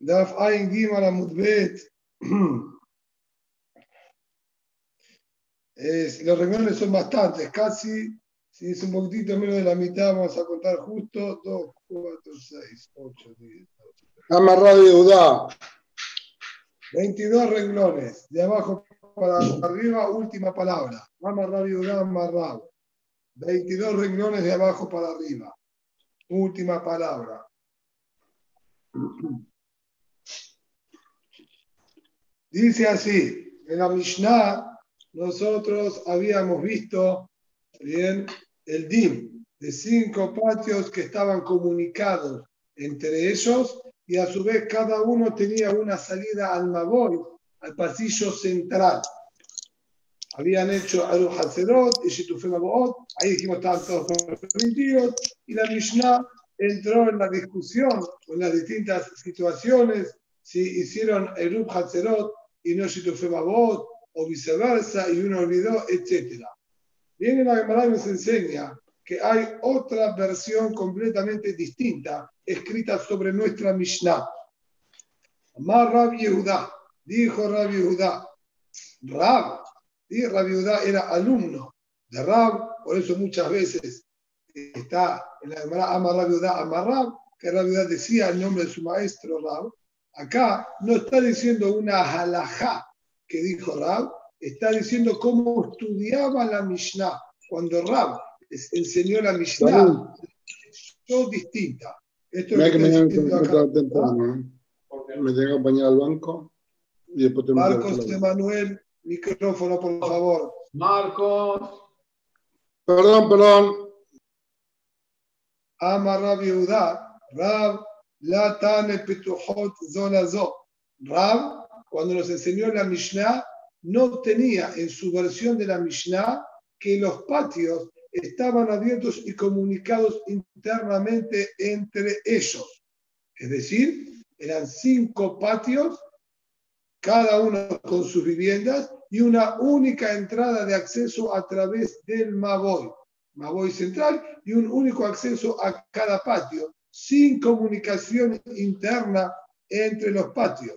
Daf Ain Gimara Mudbet. los renglones son bastantes, casi, si es un poquitito menos de la mitad, vamos a contar justo 2, 4, 6, 8, 10, 12. Amarrado Yehudá. 22 renglones, de abajo para arriba, última palabra. Amarrado Yehudá, amarrado. 22 renglones de abajo para arriba, última palabra. Dice así, en la Mishnah nosotros habíamos visto bien el dim de cinco patios que estaban comunicados entre ellos y a su vez cada uno tenía una salida al Maboy, al pasillo central. Habían hecho Aru Hazerot y Shitufé Maboot, ahí dijimos estaban todos permitidos, y la Mishnah entró en la discusión, en las distintas situaciones, si hicieron Erub Hazerot y no Shitufé Maboot, o viceversa, y uno olvidó, etc. Viene la Gemara y nos enseña que hay otra versión completamente distinta escrita sobre nuestra Mishnah. Amar Rab Yehuda, dijo Rab Yehuda, Rab, y Rab Yehuda era alumno de Rab, por eso muchas veces está en la Gemara Amar Rab Yehuda, Amar Rab, que Rab Yehuda decía el nombre de su maestro Rab. Acá no está diciendo una halajá que dijo Rab, está diciendo cómo estudiaba la Mishnah. Cuando Rab enseñó la Mishnah, es distinta. Esto Mira es que tengo que temprano. ¿eh? Me tengo que acompañar al banco y después tengo que Marcos Emanuel, micrófono, por favor. Marcos. Perdón, perdón. Ama Rab Yehuda, Rab Latane Petuhot Zolazo. Rab, cuando nos enseñó la Mishnah, no tenía en su versión de la Mishnah que los patios estaban abiertos y comunicados internamente entre ellos. Es decir, eran cinco patios, cada uno con sus viviendas y una única entrada de acceso a través del Maboy. Maboy central y un único acceso a cada patio, sin comunicación interna entre los patios.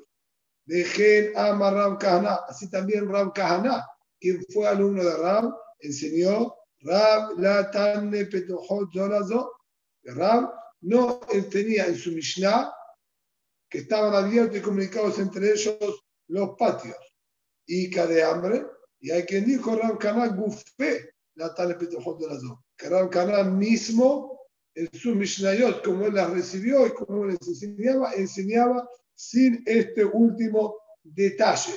Dejen a Rab Kahana, así también Rab Kahana, quien fue alumno de Rab, enseñó Rab la tanne petohot zolazo. Rab no él tenía en su Mishnah que estaban abiertos y comunicados entre ellos los patios. Y de hambre, y hay quien dijo Rab Kahana gufé la tanne petohot zolazo. Que Rab Kahana mismo en su Mishnayot, como él las recibió y como les enseñaba, enseñaba sin este último detalle.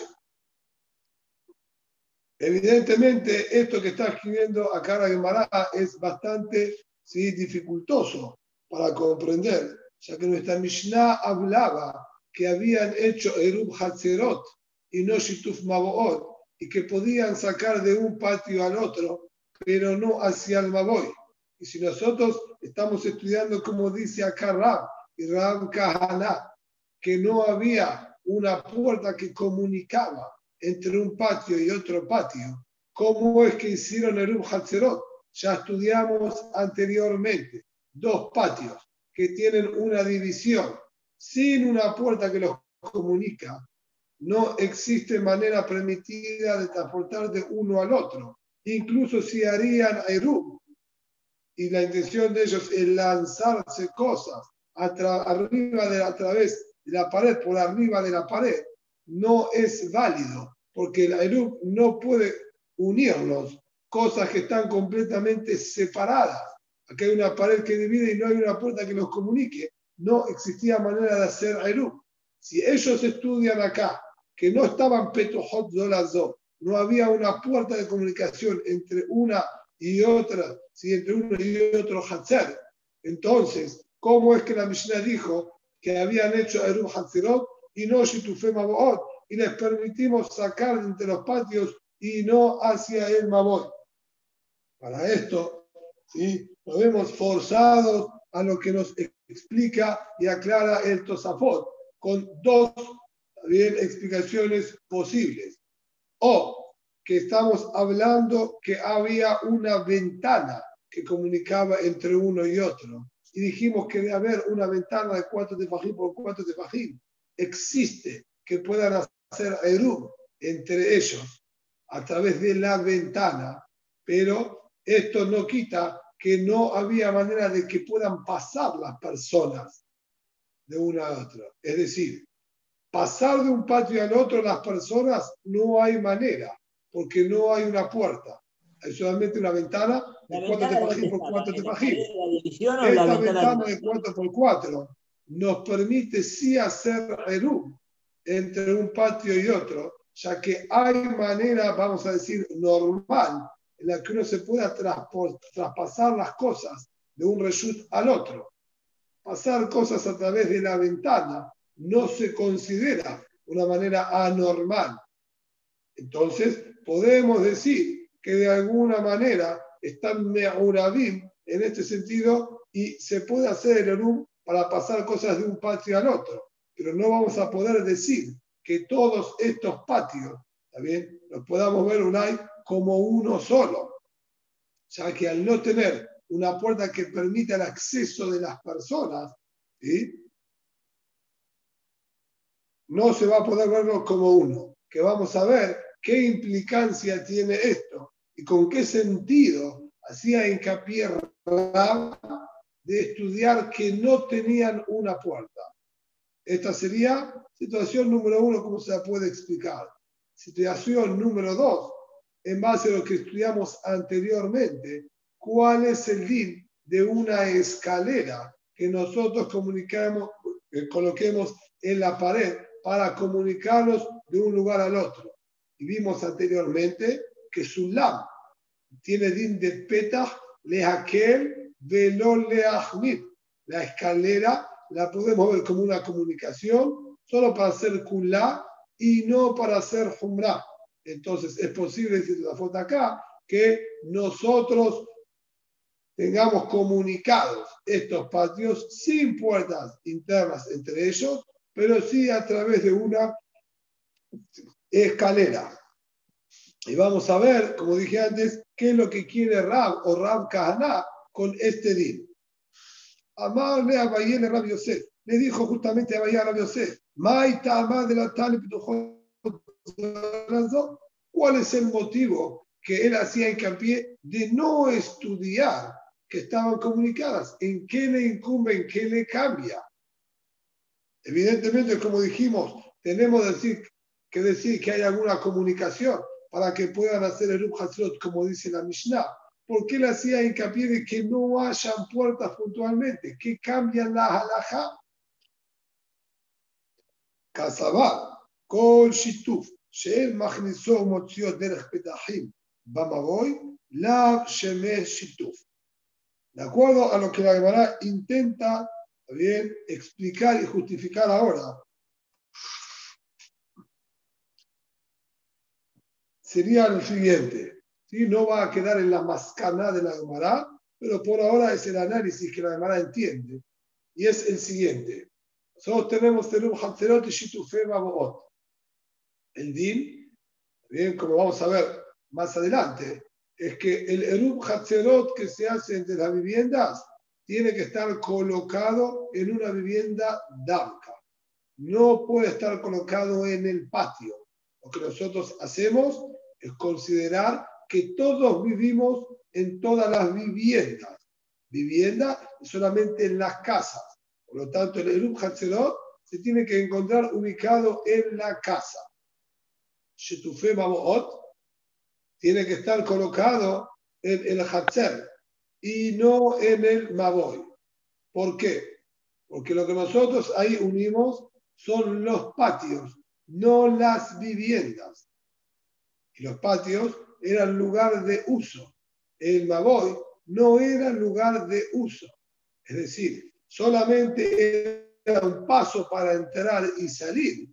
Evidentemente, esto que está escribiendo acá la Gemara es bastante ¿sí? dificultoso para comprender, ya que nuestra Mishnah hablaba que habían hecho Erub Hatzerot y no Shituf Maboot, y que podían sacar de un patio al otro, pero no hacia el Maboy. Y si nosotros estamos estudiando como dice acá Rab y Rab Kahana, que no había una puerta que comunicaba entre un patio y otro patio, ¿cómo es que hicieron el Hatzerot? Ya estudiamos anteriormente dos patios que tienen una división sin una puerta que los comunica. No existe manera permitida de transportar de uno al otro, incluso si harían Erub. Y la intención de ellos es lanzarse cosas a arriba de a través de la pared, por arriba de la pared, no es válido, porque el Erub no puede unirlos, cosas que están completamente separadas. Aquí hay una pared que divide y no hay una puerta que los comunique. No existía manera de hacer Erub. Si ellos estudian acá que no estaban Petohot Zolazo, no había una puerta de comunicación entre una y otra, si entre uno y otro Hatzer, entonces, ¿cómo es que la Mishnah dijo que habían hecho Erub Hatzerot y no Shitufé Maboot y les permitimos sacar entre los patios y no hacia el Maboy? Para esto, ¿sí? nos vemos forzados a lo que nos explica y aclara el Tosafot con dos bien, explicaciones posibles. O que estamos hablando que había una ventana que comunicaba entre uno y otro. y dijimos que debe haber una ventana de cuatro tefajín por cuatro tefajín, existe que puedan hacer Eruv entre ellos a través de la ventana, pero esto no quita que no había manera de que puedan pasar las personas de una a otra. Es decir, pasar de un patio al otro las personas no hay manera, porque no hay una puerta. Hay solamente una ventana de 4 tefajín por 4 tefajín. Esta ventana de 4 por 4 nos permite sí hacer Eru entre un patio y otro, ya que hay manera, vamos a decir, normal, en la que uno se pueda traspasar las cosas de un reshut al otro. Pasar cosas a través de la ventana no se considera una manera anormal. Entonces, podemos decir que de alguna manera están me'urabim en este sentido y se puede hacer el erum para pasar cosas de un patio al otro, pero no vamos a poder decir que todos estos patios, también los podamos ver unai como uno solo, ya que al no tener una puerta que permita el acceso de las personas, no se va a poder verlo como uno, que vamos a ver qué implicancia tiene esto y con qué sentido hacía hincapié de estudiar que no tenían una puerta. Esta sería situación número uno, ¿cómo se la puede explicar? Situación número dos, en base a lo que estudiamos anteriormente, ¿cuál es el din de una escalera que nosotros comunicamos, eh, coloquemos en la pared para comunicarnos de un lugar al otro? Y vimos anteriormente que Sulam tiene din de peta lehakel velo. La escalera la podemos ver como una comunicación solo para hacer kulá y no para hacer humra. Entonces es posible decir la foto acá que nosotros tengamos comunicados estos patios sin puertas internas entre ellos, pero sí a través de una escalera. Y vamos a ver, como dije antes, qué es lo que quiere Rab o Rab Kahana con este din. Amarle a Bayel Rab Yosef. Le dijo justamente a Bayel Rab Yosef, de ¿Cuál es el motivo que él hacía hincapié de no estudiar que estaban comunicadas? ¿En qué le incumbe? ¿En qué le cambia? Evidentemente, como dijimos, tenemos decir, que decir que hay alguna comunicación para que puedan hacer el Hatzot, como dice la Mishnah. ¿Por qué le hacía hincapié de que no hayan puertas puntualmente? ¿Qué cambian la halajá? Casabá, Kol Shituf, Machniso Motziot Derech Petahim, Bamaboy, Lav Shemesh Shituf. De acuerdo a lo que la Gemara intenta bien explicar y justificar ahora, sería el siguiente. ¿sí? No va a quedar en la mascana de la Gemara, pero por ahora es el análisis que la Gemara entiende. Y es el siguiente. Nosotros tenemos Terum Hatzerot y Shitufe Baboot. El din, bien, como vamos a ver más adelante, es que el Erum Hatzerot que se hace entre las viviendas tiene que estar colocado en una vivienda Damka. No puede estar colocado en el patio. Lo que nosotros hacemos es considerar que todos vivimos en todas las viviendas. Vivienda solamente en las casas. Por lo tanto, el Erup Hatzerot se tiene que encontrar ubicado en la casa. Shetufe Maboot tiene que estar colocado en el Hatzer y no en el Maboy. ¿Por qué? Porque lo que nosotros ahí unimos son los patios, no las viviendas los patios eran lugar de uso. El Maboy no era lugar de uso. Es decir, solamente era un paso para entrar y salir.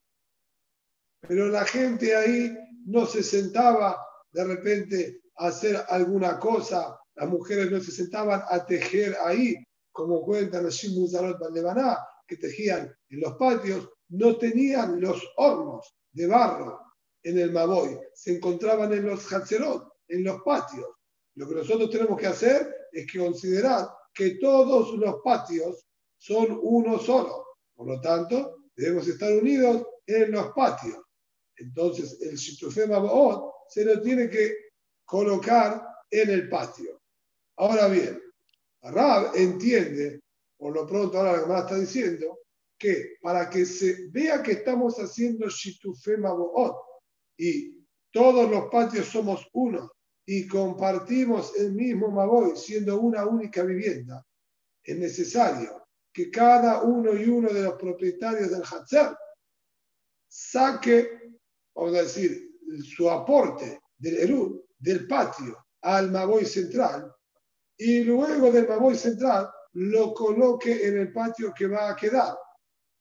Pero la gente ahí no se sentaba de repente a hacer alguna cosa. Las mujeres no se sentaban a tejer ahí, como cuentan los Shimbuzarot Lebaná, que tejían en los patios. No tenían los hornos de barro en el Maboy, se encontraban en los Hatzerot, en los patios. Lo que nosotros tenemos que hacer es que considerar que todos los patios son uno solo. Por lo tanto, debemos estar unidos en los patios. Entonces, el Shitufema Baot se lo tiene que colocar en el patio. Ahora bien, Rab entiende, por lo pronto ahora la Gemara está diciendo, que para que se vea que estamos haciendo Shitufema Baot y todos los patios somos uno y compartimos el mismo Maboy siendo una única vivienda, es necesario que cada uno y uno de los propietarios del Hatzer saque, vamos a decir, su aporte del Eru, del patio, al Maboy central, y luego del Maboy central lo coloque en el patio que va a quedar.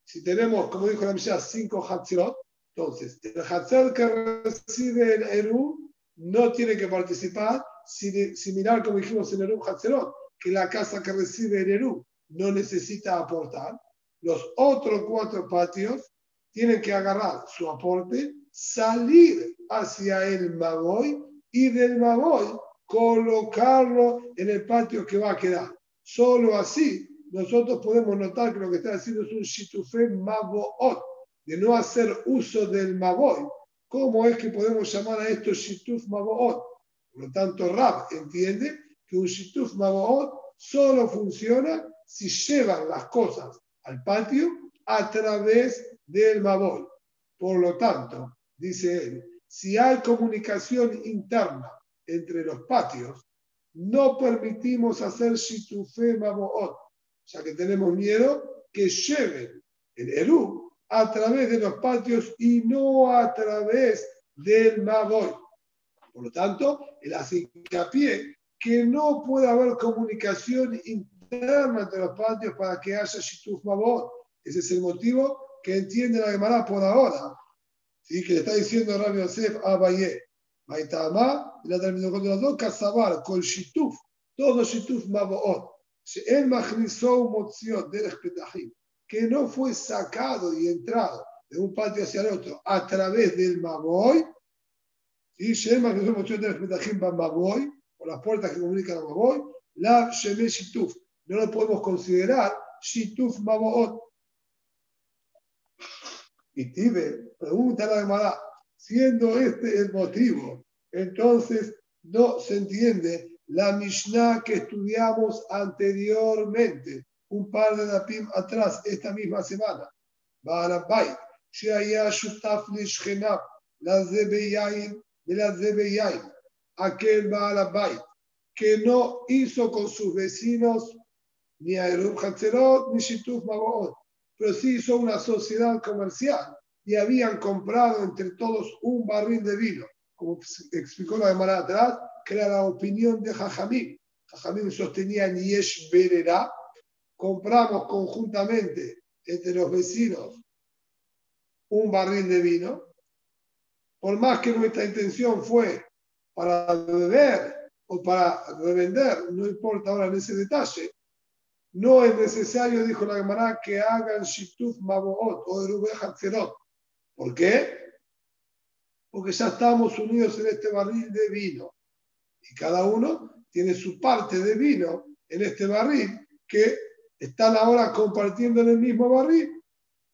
Si tenemos, como dijo la Mishnah, cinco Hatzerot, entonces el Hatzer que recibe el Eru no tiene que participar, similar como dijimos en Eru Hatzerot, que la casa que recibe el Eru no necesita aportar. Los otros cuatro patios tienen que agarrar su aporte, salir hacia el Magoy y del Magoy colocarlo en el patio que va a quedar. Solo así nosotros podemos notar que lo que está haciendo es un shitufé maboot, de no hacer uso del maboy. ¿Cómo es que podemos llamar a esto shituf maboot? Por lo tanto, Rab entiende que un shituf maboot solo funciona si llevan las cosas al patio a través del Mabol. Por lo tanto, dice él, si hay comunicación interna entre los patios, no permitimos hacer Shitufe Maboot, ya que tenemos miedo que lleven el Eru a través de los patios y no a través del Mabol. Por lo tanto, él hace hincapié que no puede haber comunicación interna entre los patios para que haya Shituf Mabot. Ese es el motivo que entiende la Gemara por ahora. ¿sí? Que le está diciendo Rabbi Yosef a Baye. Maitama, la terminó con los dos, Kazabar, con Shituf, todo Shituf Maboot. Él magnisó un de Petahim, que no fue sacado y entrado de un patio hacia el otro a través del Maboy. ¿sí? Él magnisó moción de para Maboy, por las puertas que comunican a Maboy. La Sheme Shituf. No lo podemos considerar Shituf Maboot. Y Tibe pregunta a la Gemara, siendo este el motivo, entonces no se entiende la Mishnah que estudiamos anteriormente, un par de dapim atrás, esta misma semana. Baalabay, Sheaya Shutaf Lishchenab, la Zebeyaim, de la Zebeyaim, aquel Baalabay, que no hizo con sus vecinos ni a Erub Hatzerot ni Shituf Magoot, pero sí hizo una sociedad comercial y habían comprado entre todos un barril de vino, como explicó la semana atrás, que era la opinión de Jajamín. Jajamín sostenía Yesh Berera, compramos conjuntamente entre los vecinos un barril de vino, por más que nuestra intención fue para beber o para revender, no importa ahora en ese detalle, no es necesario, dijo la Gemara, que hagan Shituf Maboot o Erube Hatzerot. ¿Por qué? Porque ya estamos unidos en este barril de vino. Y cada uno tiene su parte de vino en este barril que están ahora compartiendo en el mismo barril.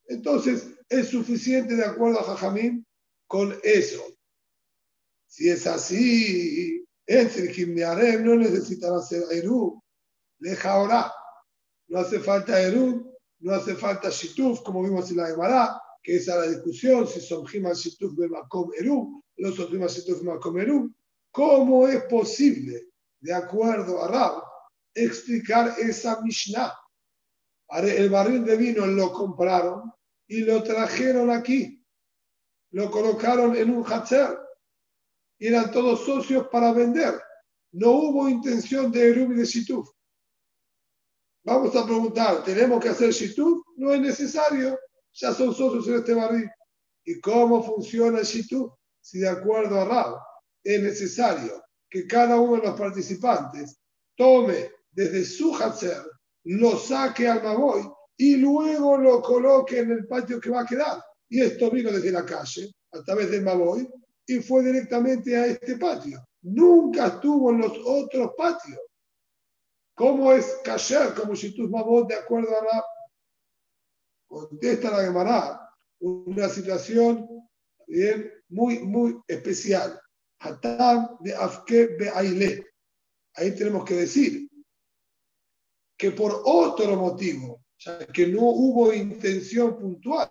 Entonces, es suficiente de acuerdo a Jajamín con eso. Si es así, Arem no necesitan hacer Eru, deja ahora no hace falta Erub, no hace falta Shituf, como vimos en la Gemara, que esa es la discusión, si son Himal Shituf Bemakom Erub, no son Himal Shituf Bemakom Erub. ¿Cómo es posible, de acuerdo a Rab, explicar esa Mishnah? El barril de vino lo compraron y lo trajeron aquí. Lo colocaron en un hatcher. Eran todos socios para vender. No hubo intención de Erub y de Shituf. Vamos a preguntar, ¿tenemos que hacer Shituf? No es necesario, ya son socios en este barril. ¿Y cómo funciona el Shituf? Si de acuerdo a Rab es necesario que cada uno de los participantes tome desde su Hatzer, lo saque al Maboy y luego lo coloque en el patio que va a quedar. Y esto vino desde la calle, a través del Maboy, y fue directamente a este patio. Nunca estuvo en los otros patios. ¿Cómo es kasher como Shitus Mabot de acuerdo a la... Contesta la Gemara, una situación bien, muy, muy especial. Hatam de Afke Be'aile. Ahí tenemos que decir que por otro motivo, ya que no hubo intención puntual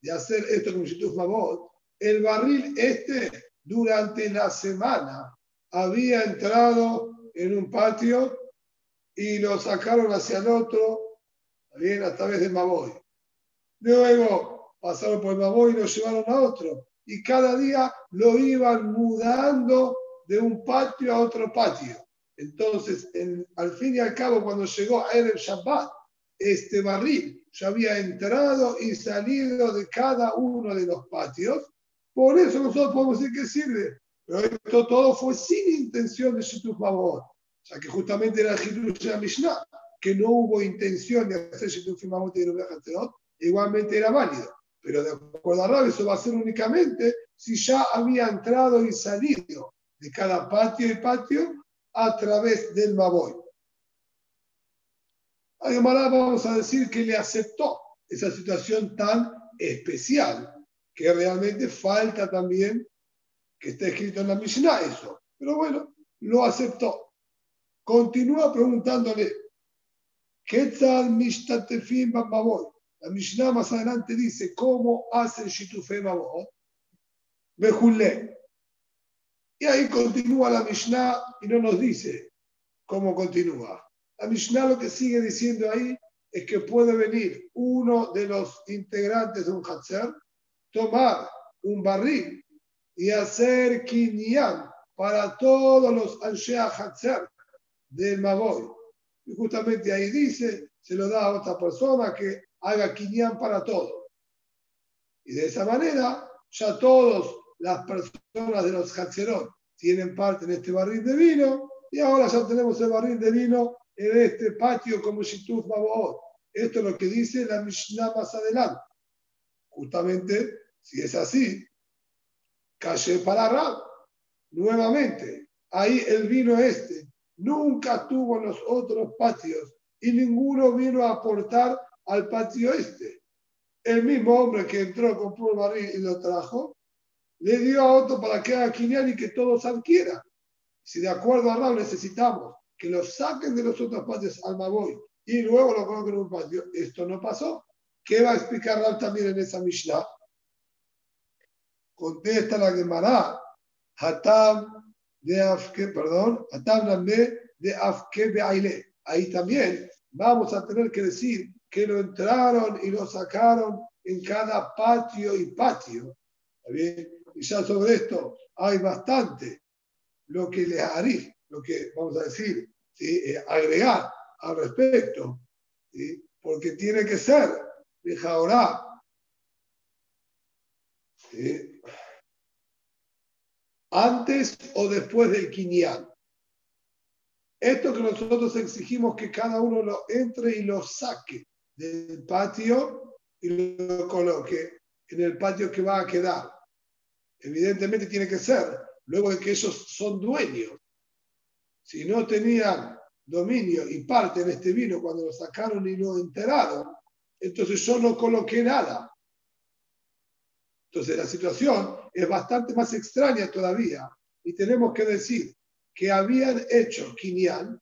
de hacer esto con Shituf Mabot, el barril este durante la semana había entrado en un patio y lo sacaron hacia el otro, bien, a través de Maboy. Luego pasaron por Maboy y lo llevaron a otro. Y cada día lo iban mudando de un patio a otro patio. Entonces, al fin y al cabo, cuando llegó a el Shabbat, este barril ya había entrado y salido de cada uno de los patios. Por eso nosotros podemos decir que sirve. Pero esto todo fue sin intención de Shituf. O sea, que justamente era el de Mishnah, que no hubo intención de hacer Shituf Mabot y igualmente era válido. Pero de acuerdo a Rab, eso va a ser únicamente si ya había entrado y salido de cada patio y patio a través del Maboy. Además, vamos a decir que le aceptó esa situación tan especial, que realmente falta también que esté escrito en la Mishnah eso. Pero bueno, lo aceptó. Continúa preguntándole, ¿qué tal Mishtatefim Baboy? La Mishnah más adelante dice, ¿cómo hacen Shitufe Baboy? Bejulé. Y ahí continúa la Mishnah y no nos dice cómo continúa. La Mishnah lo que sigue diciendo ahí es que puede venir uno de los integrantes de un Hatzer, tomar un barril y hacer kinyan para todos los Anshea Hatzer del Maboy. Y justamente ahí dice, se lo da a otra persona que haga quinián para todos. Y de esa manera, ya todas las personas de los Hatzerot tienen parte en este barril de vino, y ahora ya tenemos el barril de vino en este patio como Shituf Maboot. Esto es lo que dice la Mishnah más adelante. Justamente, si es así, calle para Rab. Nuevamente, ahí el vino este nunca tuvo los otros patios y ninguno vino a aportar al patio este. El mismo hombre que entró, compró el barril y lo trajo, le dio a otro para que haga quinial y que todos adquieran. Si de acuerdo a Raúl necesitamos que lo saquen de los otros patios al Maboy y luego lo coloquen en un patio, esto no pasó. ¿Qué va a explicar Raúl también en esa Mishnah? Contesta la Gemara, Hatam de Afke, perdón, de Afke Aile. Ahí también vamos a tener que decir que lo entraron y lo sacaron en cada patio y patio. bien? Y ya sobre esto hay bastante lo que le haré, lo que vamos a decir, eh, agregar al respecto, porque tiene que ser, deja ahora. antes o después del quinián. Esto que nosotros exigimos que cada uno lo entre y lo saque del patio y lo coloque en el patio que va a quedar. Evidentemente tiene que ser luego de que ellos son dueños. Si no tenían dominio y parte en este vino cuando lo sacaron y lo enteraron, entonces yo no coloqué nada. Entonces la situación es bastante más extraña todavía y tenemos que decir que habían hecho Kinyan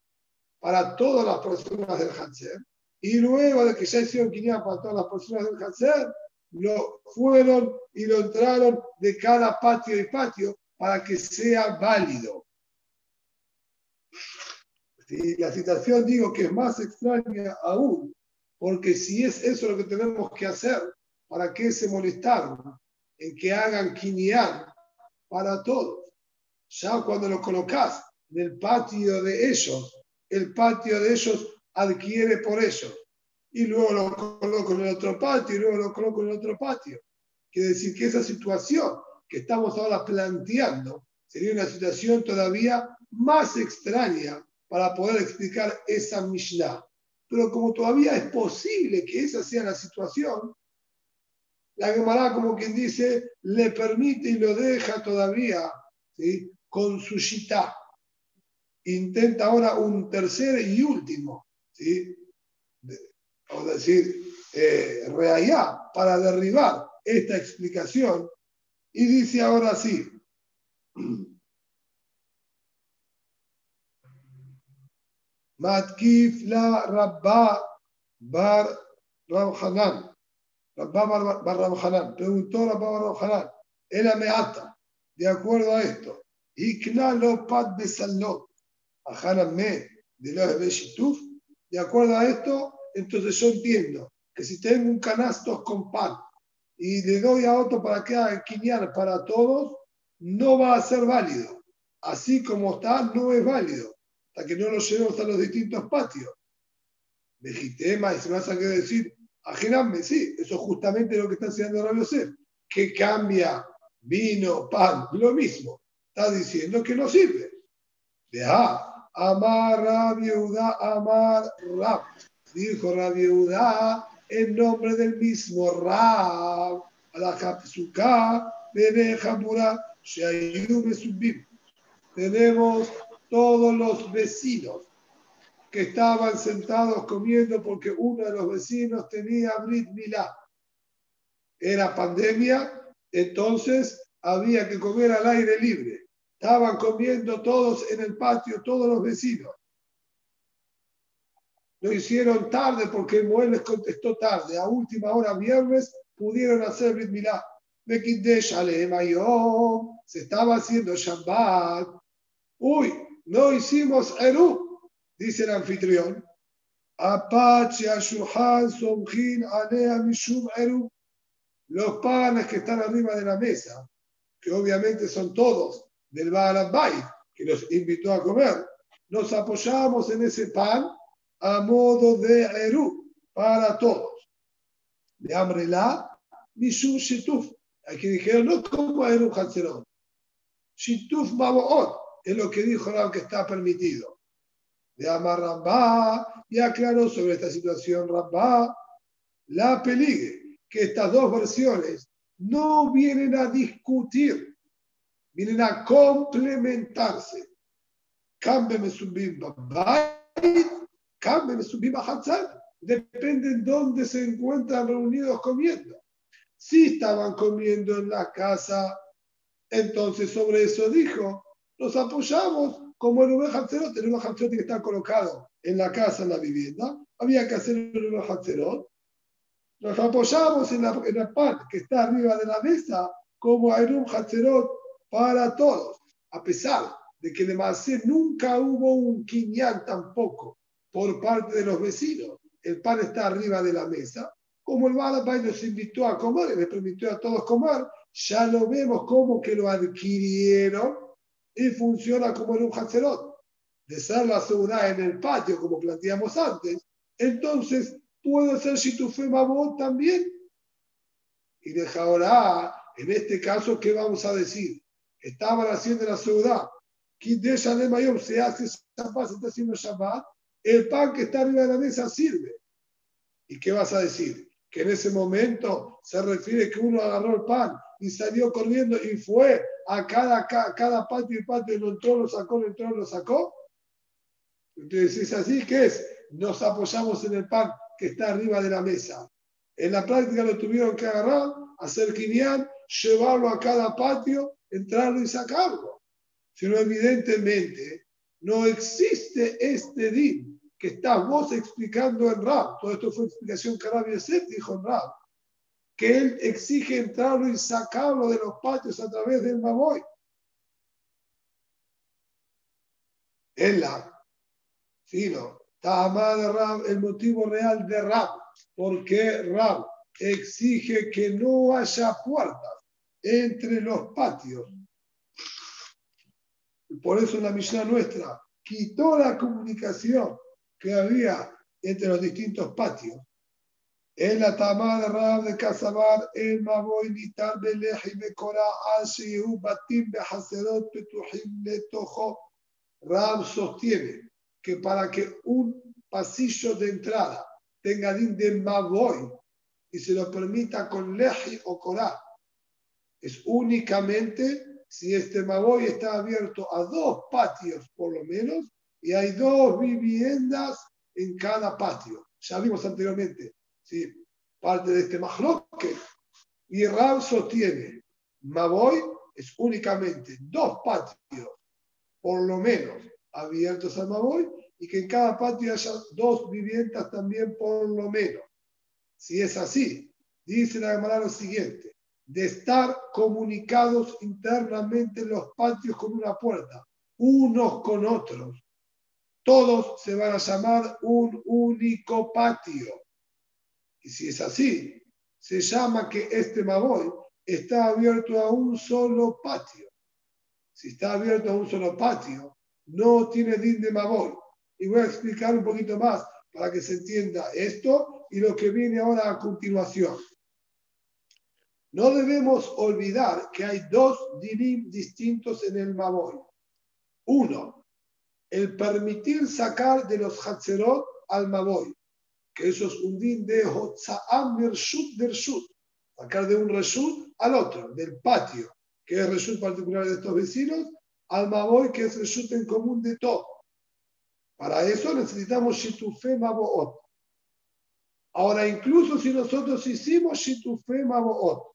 para todas las personas del Hanser y luego de que ya hicieron Kinyan para todas las personas del Hanser, lo fueron y lo entraron de cada patio y patio para que sea válido. La situación digo que es más extraña aún, porque si es eso lo que tenemos que hacer, ¿para qué se molestaron? en que hagan quinián para todos. Ya cuando lo colocas en el patio de ellos, el patio de ellos adquiere por ellos. Y luego lo coloco en el otro patio y luego lo coloco en el otro patio. Quiere decir que esa situación que estamos ahora planteando sería una situación todavía más extraña para poder explicar esa Mishnah. Pero como todavía es posible que esa sea la situación, la Gemara, como quien dice, le permite y lo deja todavía ¿sí? con su shita. intenta ahora un tercer y último, ¿sí? Vamos a decir, eh, para derribar esta explicación. Y dice ahora sí. Matkif la Rabba bar Rabhanan. Rabba bar Rabhanan. Preguntó Rabba bar Rabhanan. Era meata. De acuerdo a esto. Ikna lo pat besalot. Ahanan me de los De acuerdo a esto, entonces yo entiendo que si tengo un canasto con pan y le doy a otro para que haga quiñar para todos, no va a ser válido. Así como está, no es válido. Hasta que no lo llevemos a los distintos patios. Legitema, y se me hace que decir, ajename, sí, eso es justamente lo que está enseñando Rabio Ser. Que cambia vino, pan, lo mismo. Está diciendo que no sirve. Deja, amar Rabiuda, amar Rab. Dijo Rabiuda, en nombre del mismo Rab, a la Kapsuka, subim. Tenemos todos los vecinos que estaban sentados comiendo porque uno de los vecinos tenía Brit Milá. Era pandemia, entonces había que comer al aire libre. Estaban comiendo todos en el patio, todos los vecinos. Lo hicieron tarde porque Moel les contestó tarde. A última hora, viernes, pudieron hacer Brit Milá. Se estaba haciendo Shabbat. Uy, no hicimos Eru, dice el anfitrión. Apache, Ashuhan, Somjin, Anea, Mishum, Eru. Los panes que están arriba de la mesa, que obviamente son todos del Baal que nos invitó a comer, nos apoyamos en ese pan a modo de Eru para todos. De Amrela, Mishum Shituf. Aquí dijeron, no como Eru Hatzerot. Shituf Maboot es lo que dijo Rab que está permitido. De Amar Rambá, y aclaró sobre esta situación Rambá, la peligue, que estas dos versiones no vienen a discutir, vienen a complementarse. Cámbeme subim cámbeme subim Depende de dónde se encuentran reunidos comiendo. Si estaban comiendo en la casa, entonces sobre eso dijo, nos apoyamos como el Uber Hatzerot. El Uber Hatzerot que está colocado en la casa, en la vivienda. Había que hacer el Uber Hatzerot. Nos apoyamos en en la pan que está arriba de la mesa como Uber Hatzerot para todos. A pesar de que de Masé nunca hubo un quiñán tampoco por parte de los vecinos. El pan está arriba de la mesa. Como el Balabay nos invitó a comer y les permitió a todos comer, ya lo vemos como que lo adquirieron y funciona como en un Hatzerot, de ser la seguridad en el patio, como planteamos antes, entonces puede ser Shitufé Mamot también. Y de ahora, en este caso, ¿qué vamos a decir? Estaban haciendo la seguridad. de de Mayor se hace Shabbat, se está haciendo Shabbat, el pan que está arriba de la mesa sirve. ¿Y qué vas a decir? Que en ese momento se refiere que uno agarró el pan y salió corriendo y fue a cada, cada patio y patio, lo entró, lo sacó, lo entró, lo sacó. Entonces, es así, ¿qué es? Nos apoyamos en el pan que está arriba de la mesa. En la práctica lo tuvieron que agarrar, hacer quinián, llevarlo a cada patio, entrarlo y sacarlo. Sino evidentemente no existe este din que estás vos explicando en Rab. Todo esto fue explicación que Rabbi Yosef dijo en Rab que él exige entrarlo y sacarlo de los patios a través del Maboy. En la, sino, de Rab, el motivo real de Rab, porque Rab exige que no haya puertas entre los patios. Por eso la Mishnah nuestra quitó la comunicación que había entre los distintos patios en la tama de Rab de Casabar, el Maboy Nitar Belej y Mekora, Ashihu Batim Behaserot Petuhim Letojo. Rab sostiene que para que un pasillo de entrada tenga din de Maboy y se lo permita con Leji o Korah, es únicamente si este Maboy está abierto a dos patios por lo menos y hay dos viviendas en cada patio. Ya vimos anteriormente, ¿sí? parte de este Mahloque. Y Rab sostiene, Maboy es únicamente dos patios, por lo menos, abiertos al Maboy y que en cada patio haya dos viviendas también por lo menos. Si es así, dice la Gemara lo siguiente, de estar comunicados internamente en los patios con una puerta, unos con otros, todos se van a llamar un único patio. Y si es así, se llama que este Maboy está abierto a un solo patio. Si está abierto a un solo patio, no tiene din de Maboy. Y voy a explicar un poquito más para que se entienda esto y lo que viene ahora a continuación. No debemos olvidar que hay dos dinim distintos en el Maboy. Uno, el permitir sacar de los Hatzerot al Maboy, que eso es un din de Hotza'am Mershut Dershut, sacar de un Reshut al otro, del patio, que es Reshut particular de estos vecinos, al Maboy, que es Reshut en común de todos. Para eso necesitamos Shitufe Maboot. Ahora, incluso si nosotros hicimos Shitufe Maboot,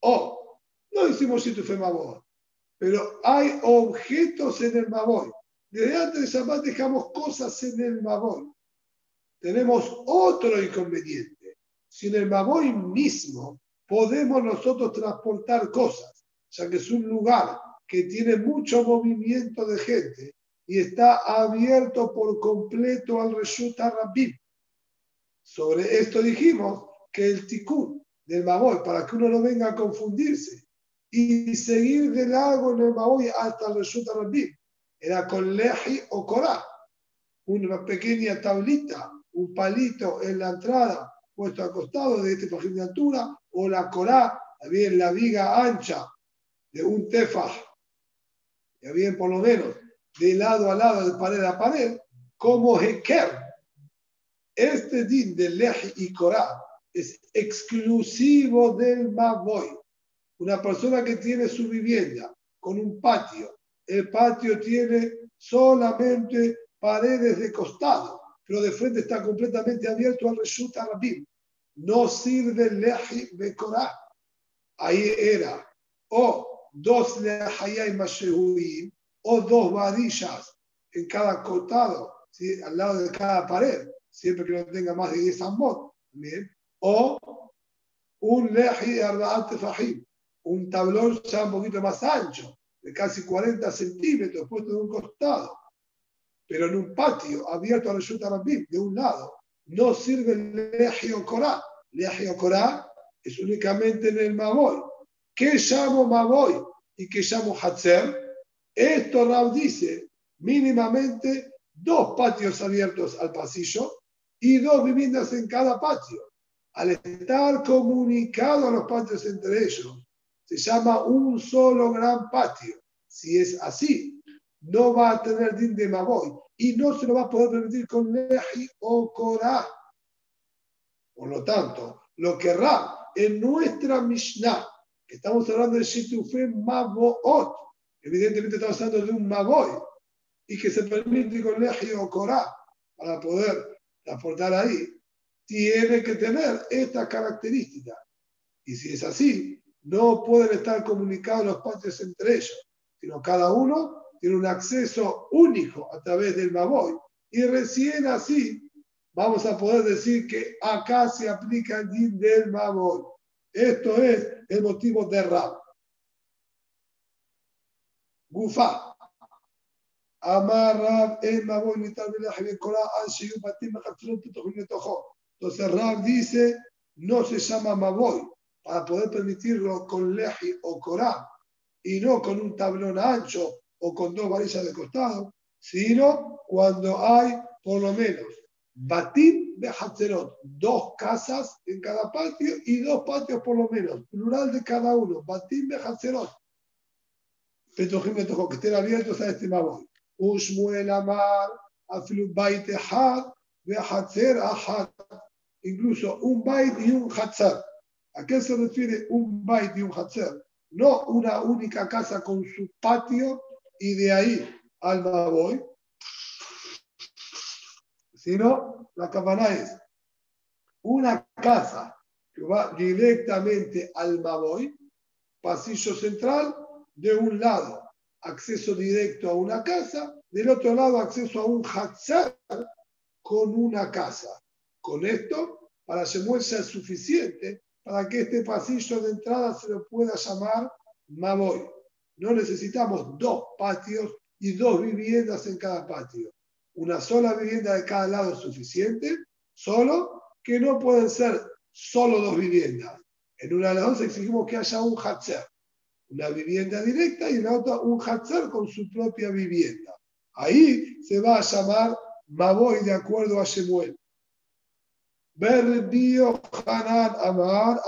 o no hicimos Shitufe Maboot, pero hay objetos en el Maboy. Desde antes de Shabbat dejamos cosas en el Maboy. Tenemos otro inconveniente. Si en el Maboy mismo podemos nosotros transportar cosas, ya que es un lugar que tiene mucho movimiento de gente, y está abierto por completo al Reshut Rabim. Sobre esto dijimos que el tikkun del Maboy, para que uno no venga a confundirse y seguir de largo en el Maboy hasta el Reshut Rabim, era con Leji o Korah, una pequeña tablita, un palito en la entrada puesto al costado de este pajín de altura, o la Korah, bien la viga ancha de un tefaj, ya bien por lo menos de lado a lado, de pared a pared, como Heker. Este din de Lej y Korah es exclusivo del Maboy. Una persona que tiene su vivienda con un patio, el patio tiene solamente paredes de costado, pero de frente está completamente abierto al Reshut. No sirve Leji de Korah. Ahí era o dos Lejayay Mashehuim o dos varillas en cada costado, al lado de cada pared, siempre que no tenga más de 10 amot, o un leji de un tablón ya un poquito más ancho, de casi 40 centímetros, puesto de un costado, pero en un patio abierto a la Rabim, de un lado, no sirve el leji o korá. Leji o korá es únicamente en el maboy. ¿Qué llamo maboy y qué llamo hatzer? Esto Raúl dice mínimamente dos patios abiertos al pasillo y dos viviendas en cada patio. Al estar comunicados los patios entre ellos, se llama un solo gran patio. Si es así, no va a tener din de Maboy y no se lo va a poder permitir con Leji o Korah. Por lo tanto, lo que en nuestra Mishnah, que estamos hablando de Shitufe Maboot, evidentemente estamos hablando de un Maboy y que se permite con Legio o Corá para poder transportar ahí, tiene que tener estas características. Y si es así, no pueden estar comunicados los patios entre ellos, sino cada uno tiene un acceso único a través del Maboy. Y recién así vamos a poder decir que acá se aplica el din del Maboy. Esto es el motivo de Rab. Gufa. Amar Rab en Maboy Nitar Korah Al Shiyu Batim Mechatzilot Petochim Letojo. Entonces Rab dice, no se llama Maboy para poder permitirlo con Leji o Korah y no con un tablón ancho o con dos varillas de costado, sino cuando hay por lo menos Batim de Hatzerot, dos casas en cada patio y dos patios por lo menos, plural de cada uno, Batim de Hatzerot. Petojim Betojo, que estén abiertos a este Maboy. Ushmuel Amar, Afilu Bait Had, Behatzer Ahad. Incluso un Bait y un Hatzer. ¿A qué se refiere un Bait y un Hatzer? no una única casa con su patio y de ahí al Maboy, sino la cabana es una casa que va directamente al Maboy, pasillo central, de un lado acceso directo a una casa, del otro lado acceso a un Hatzar con una casa. Con esto, para Shemuel sea suficiente para que este pasillo de entrada se lo pueda llamar Maboy. No necesitamos dos patios y dos viviendas en cada patio. Una sola vivienda de cada lado es suficiente, solo que no pueden ser solo dos viviendas. En una de las dos exigimos que haya un Hatzer, una vivienda directa y en la otra un Hatzer con su propia vivienda. Ahí se va a llamar Maboy de acuerdo a Shemuel. Amar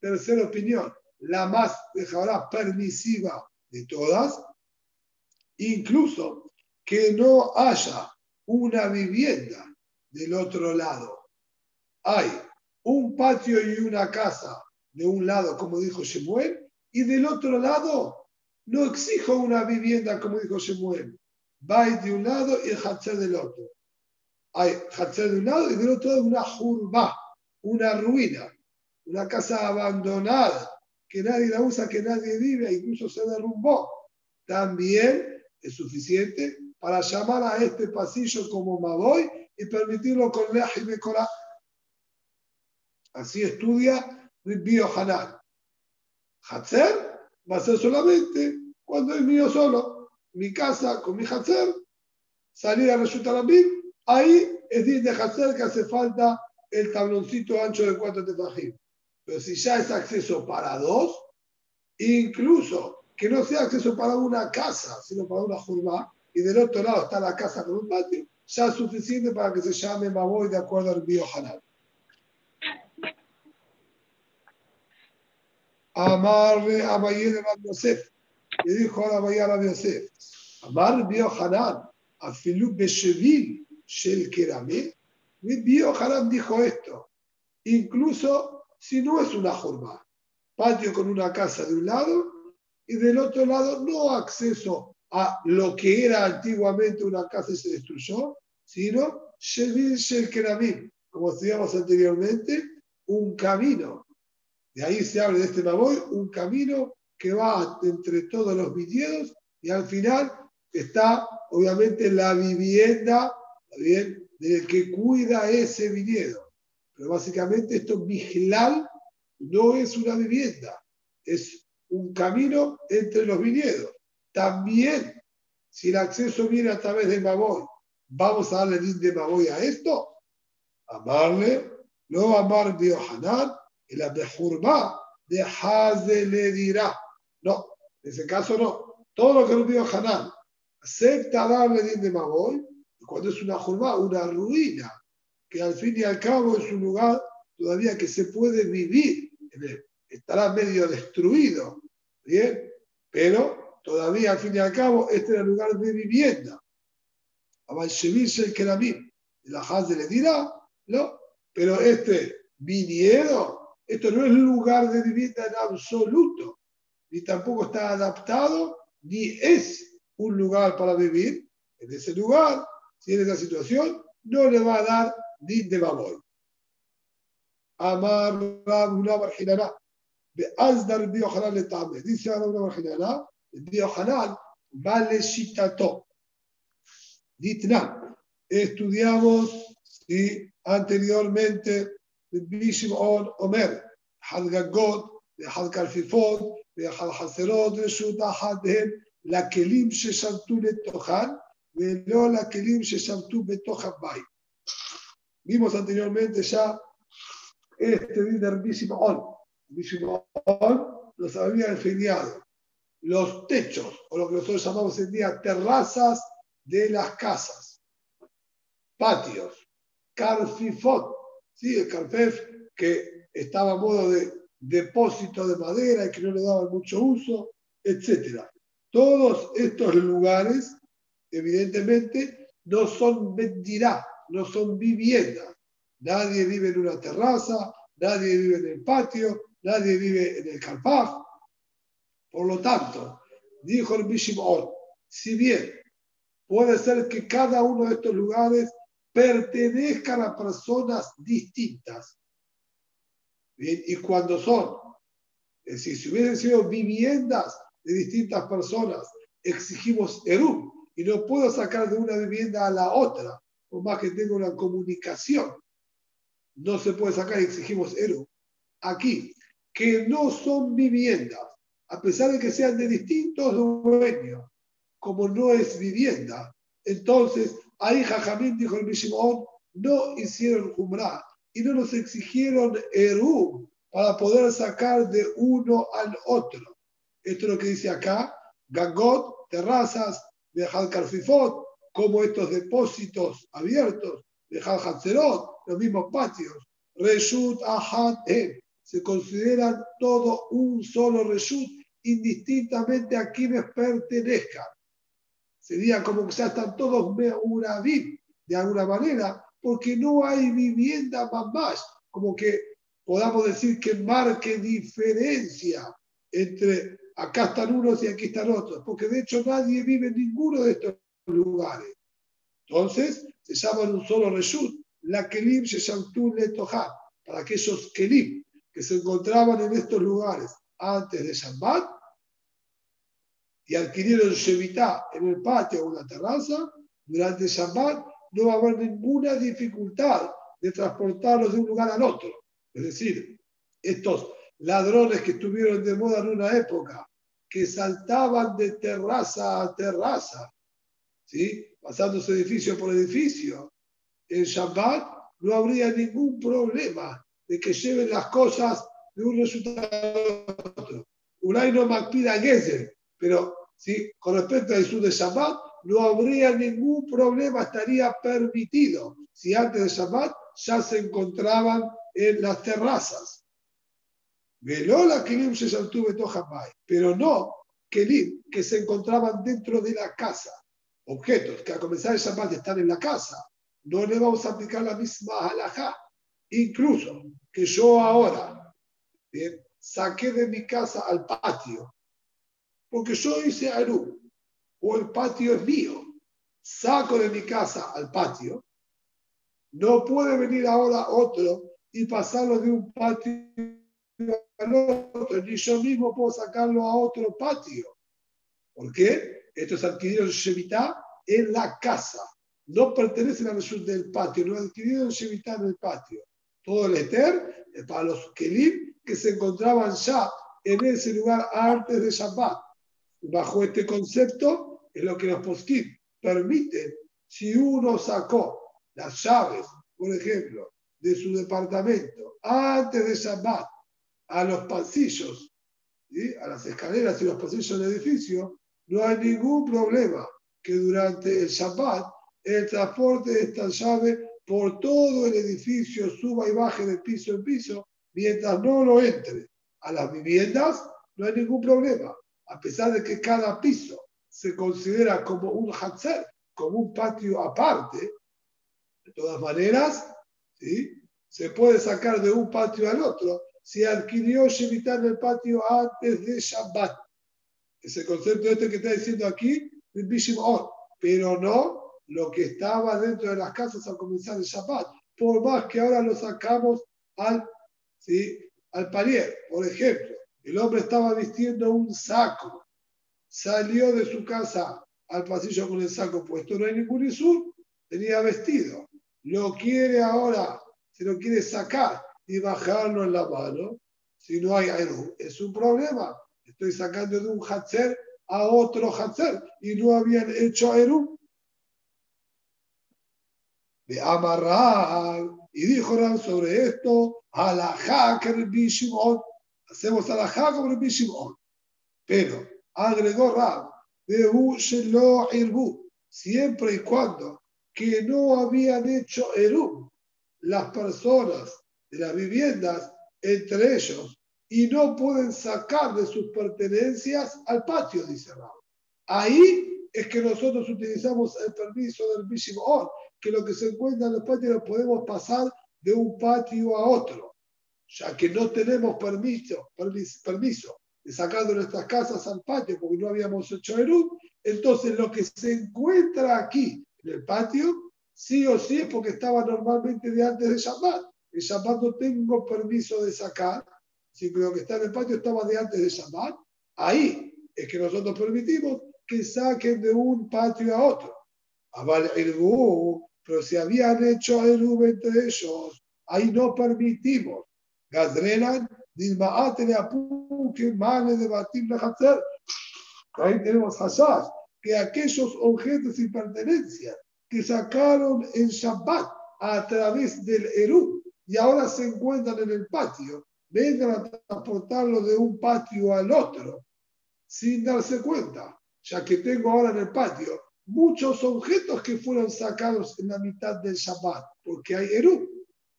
Tercera opinión, la más dejará permisiva de todas, incluso que no haya una vivienda del otro lado. Hay un patio y una casa de un lado, como dijo Shemuel, y del otro lado no exijo una vivienda, como dijo Shemuel. Va de un lado y el del otro. Hay Hatzer de un lado y del otro lado una jurba, una ruina, una casa abandonada, que nadie la usa, que nadie vive, incluso se derrumbó. También es suficiente para llamar a este pasillo como Maboy y permitirlo con Leah y Mekorah. Así estudia Ribbio Hanan. Hatzer va a ser solamente cuando es mío solo. Mi casa con mi Hatzer, salir a resultar a mí, ahí es decir de Hatzer que hace falta el tabloncito ancho de cuatro tefajim. Pero si ya es acceso para dos, incluso que no sea acceso para una casa, sino para una jurma, y del otro lado está la casa con un patio, ya es suficiente para que se llame Maboy de acuerdo al biohanal. Amarle a Bayel Yosef. Le dijo a Bayel Yosef. Amar Biohanan, a Filip Beshevil, Shel Kerame. Biohanan dijo esto. Incluso si no es una jorma, patio con una casa de un lado y del otro lado no acceso a lo que era antiguamente una casa y se destruyó, sino Shevil Shel como decíamos anteriormente, un camino. De ahí se habla de este Maboy, un camino que va entre todos los viñedos y al final está obviamente la vivienda bien, del que cuida ese viñedo. Pero básicamente esto Mijlal no es una vivienda, es un camino entre los viñedos. También, si el acceso viene a través de Maboy, ¿vamos a darle el de Maboy a esto? Amarle, no amar Biohanan, y la Bejurba de Haze le dirá. No, en ese caso no. Todo lo que el Biohanan acepta darle el de Maboy, cuando es una jurba, una ruina, que al fin y al cabo es un lugar todavía que se puede vivir Estará medio destruido, ¿bien? Pero todavía al fin y al cabo este era el lugar de vivienda. el Keramim, la Haz le dirá, ¿no? Pero este viñedo, esto no es lugar de vivienda en absoluto, ni tampoco está adaptado, ni es un lugar para vivir. En ese lugar, tiene esa situación, no le va a dar din de mamón. Amar una marginará. Beazdar el biojalal le tame. Dice ahora una marginará. El biojalal vale shitato. Ditna. Estudiamos ¿sí? anteriormente de Bishimon Omer, Halgagot, de Halkarfifot, de Halhacerot, de Shutahat, de Lakelim Sheshantu le Tohan. Vimos anteriormente ya este líder Bishimon. Bishimon nos había enseñado los techos, o lo que nosotros llamamos en día terrazas de las casas, patios, carfifot, ¿sí? el carfef que estaba a modo de depósito de madera y que no le daban mucho uso, etc. Todos estos lugares, evidentemente, no son mendirá, no son viviendas. Nadie vive en una terraza, nadie vive en el patio, nadie vive en el carpaf. Por lo tanto, dijo el Bishimon, si bien puede ser que cada uno de estos lugares pertenezcan a personas distintas, y cuando son, es decir, si hubiesen sido viviendas de distintas personas, exigimos Erum, y no puedo sacar de una vivienda a la otra, por más que tenga una comunicación. No se puede sacar y exigimos Erum. Aquí, que no son viviendas, a pesar de que sean de distintos dueños, como no es vivienda, entonces ahí Jajamín dijo el Mishimón, no hicieron Jumra y no nos exigieron Erum para poder sacar de uno al otro. Esto es lo que dice acá, Gangot, terrazas, Bejal Carfifot, como estos depósitos abiertos, Bejal Hatzerot, los mismos patios, Reshut Ahad se consideran todo un solo Reshut, indistintamente a quienes pertenezcan. Sería como que ya están todos vid, de alguna manera, porque no hay vivienda más, como que podamos decir que marque diferencia entre acá están unos y aquí están otros, porque de hecho nadie vive en ninguno de estos lugares. Entonces, se llaman un solo reshut, la kelim se le toja, para aquellos kelim que se encontraban en estos lugares antes de Shabbat y adquirieron Shevitá en el patio o en la terraza, durante Shabbat no va a haber ninguna dificultad de transportarlos de un lugar al otro. Es decir, estos ladrones que estuvieron de moda en una época, que saltaban de terraza a terraza, ¿sí? pasándose edificio por edificio, en Shabbat no habría ningún problema de que lleven las cosas de un resultado a otro. Unai no pida Gezer, pero ¿sí? con respecto a Jesús de Shabbat, no habría ningún problema, estaría permitido si antes de Shabbat ya se encontraban en las terrazas. Velola Kelim se pero no Kelim que se encontraban dentro de la casa. Objetos que a comenzar el Shabbat están en la casa. No le vamos a aplicar la misma halajá. Incluso que yo ahora bien, saqué de mi casa al patio, porque yo hice Aru, o el patio es mío, saco de mi casa al patio, no puede venir ahora otro y pasarlo de un patio al otro, ni yo mismo puedo sacarlo a otro patio. ¿Por qué? Esto es adquirido en Shevitá en la casa. No pertenece a la del patio, no es adquirido en Shevitá en el patio. Todo el Eter es para los Kelim que se encontraban ya en ese lugar antes de Shabbat. Bajo este concepto es lo que los poskim permiten. Si uno sacó las llaves, por ejemplo, de su departamento antes de Shabbat a los pasillos, a las escaleras y los pasillos del edificio, no hay ningún problema que durante el Shabbat el transporte de esta llave por todo el edificio suba y baje de piso en piso, mientras no lo entre a las viviendas, no hay ningún problema. A pesar de que cada piso se considera como un hatzer, como un patio aparte, de todas maneras, ¿sí? se puede sacar de un patio al otro si adquirió Shemitah en el patio antes de Shabbat. Ese concepto este que está diciendo aquí, pero no lo que estaba dentro de las casas al comenzar el Shabbat, por más que ahora lo sacamos al, ¿sí? al parier. Por ejemplo, el hombre estaba vistiendo un saco, salió de su casa al pasillo con el saco puesto, no hay ningún isur, tenía vestido, lo quiere ahora, se lo quiere sacar, y bajarlo en la mano, si no hay Eru, es un problema. Estoy sacando de un Hatzer a otro Hatzer y no habían hecho Eru. De amarrar, y dijo Ram sobre esto, a la hacker Bishimon, hacemos a la hacker Bishimon. Pero agregó Ram, de lo Irbu, siempre y cuando que no habían hecho Eru las personas de las viviendas entre ellos y no pueden sacar de sus pertenencias al patio, dice Raúl. Ahí es que nosotros utilizamos el permiso del Bishimon, que lo que se encuentra en los patios lo podemos pasar de un patio a otro, ya que no tenemos permiso, permiso, de sacar de nuestras casas al patio porque no habíamos hecho Eru, entonces lo que se encuentra aquí en el patio, sí o sí es porque estaba normalmente de antes de Shabbat. El Shabbat no tengo permiso de sacar, si lo que está en el patio estaba de antes de Shabbat, ahí es que nosotros permitimos que saquen de un patio a otro. Pero si habían hecho Eru entre ellos, ahí no permitimos. Gazrelan, Dilmaate de Apuque, Mane de Batim de Ahí tenemos Hashash, que aquellos objetos y pertenencias que sacaron en Shabbat a través del Eru y ahora se encuentran en el patio, vengan a transportarlo de un patio al otro sin darse cuenta, ya que tengo ahora en el patio muchos objetos que fueron sacados en la mitad del Shabbat, porque hay Eru.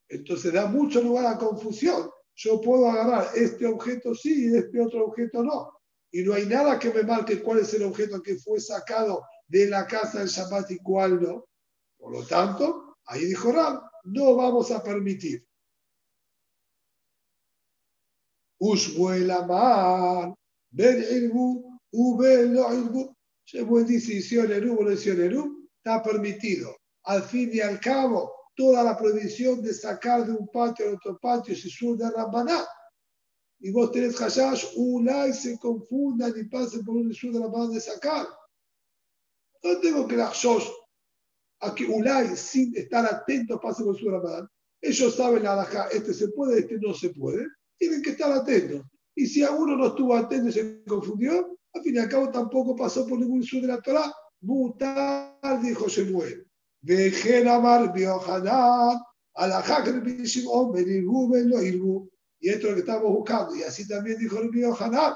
Entonces da mucho lugar a confusión. Yo puedo agarrar este objeto sí y este otro objeto no. Y no hay nada que me marque cuál es el objeto que fue sacado de la casa del Shabbat y cuál no. Por lo tanto, ahí dijo Ram, no vamos a permitir. Ushbuelamar, Ben Irbu, Ube lo Irbu. dice, hicieron Eru, no hicieron Eru, está permitido. Al fin y al cabo, toda la prohibición de sacar de un patio a otro patio si sur de Rambaná. Y vos tenés hashash, ulay se confundan y pasen por un sur de Rambaná de sacar. No tengo que la a que ulay sin estar atentos el sur de Rambaná. Ellos saben la halajá, este se puede, este no se puede. Tienen que estar atentos. Y si a uno no estuvo atento y se confundió, al fin y al cabo tampoco pasó por ningún sur de la Torah. Mutar, dijo Shemuel. Vejen Amar Biohanan, Shimon, Benirgu, lo Irgu. Y esto es lo que estamos buscando. Y así también dijo el Biohanan.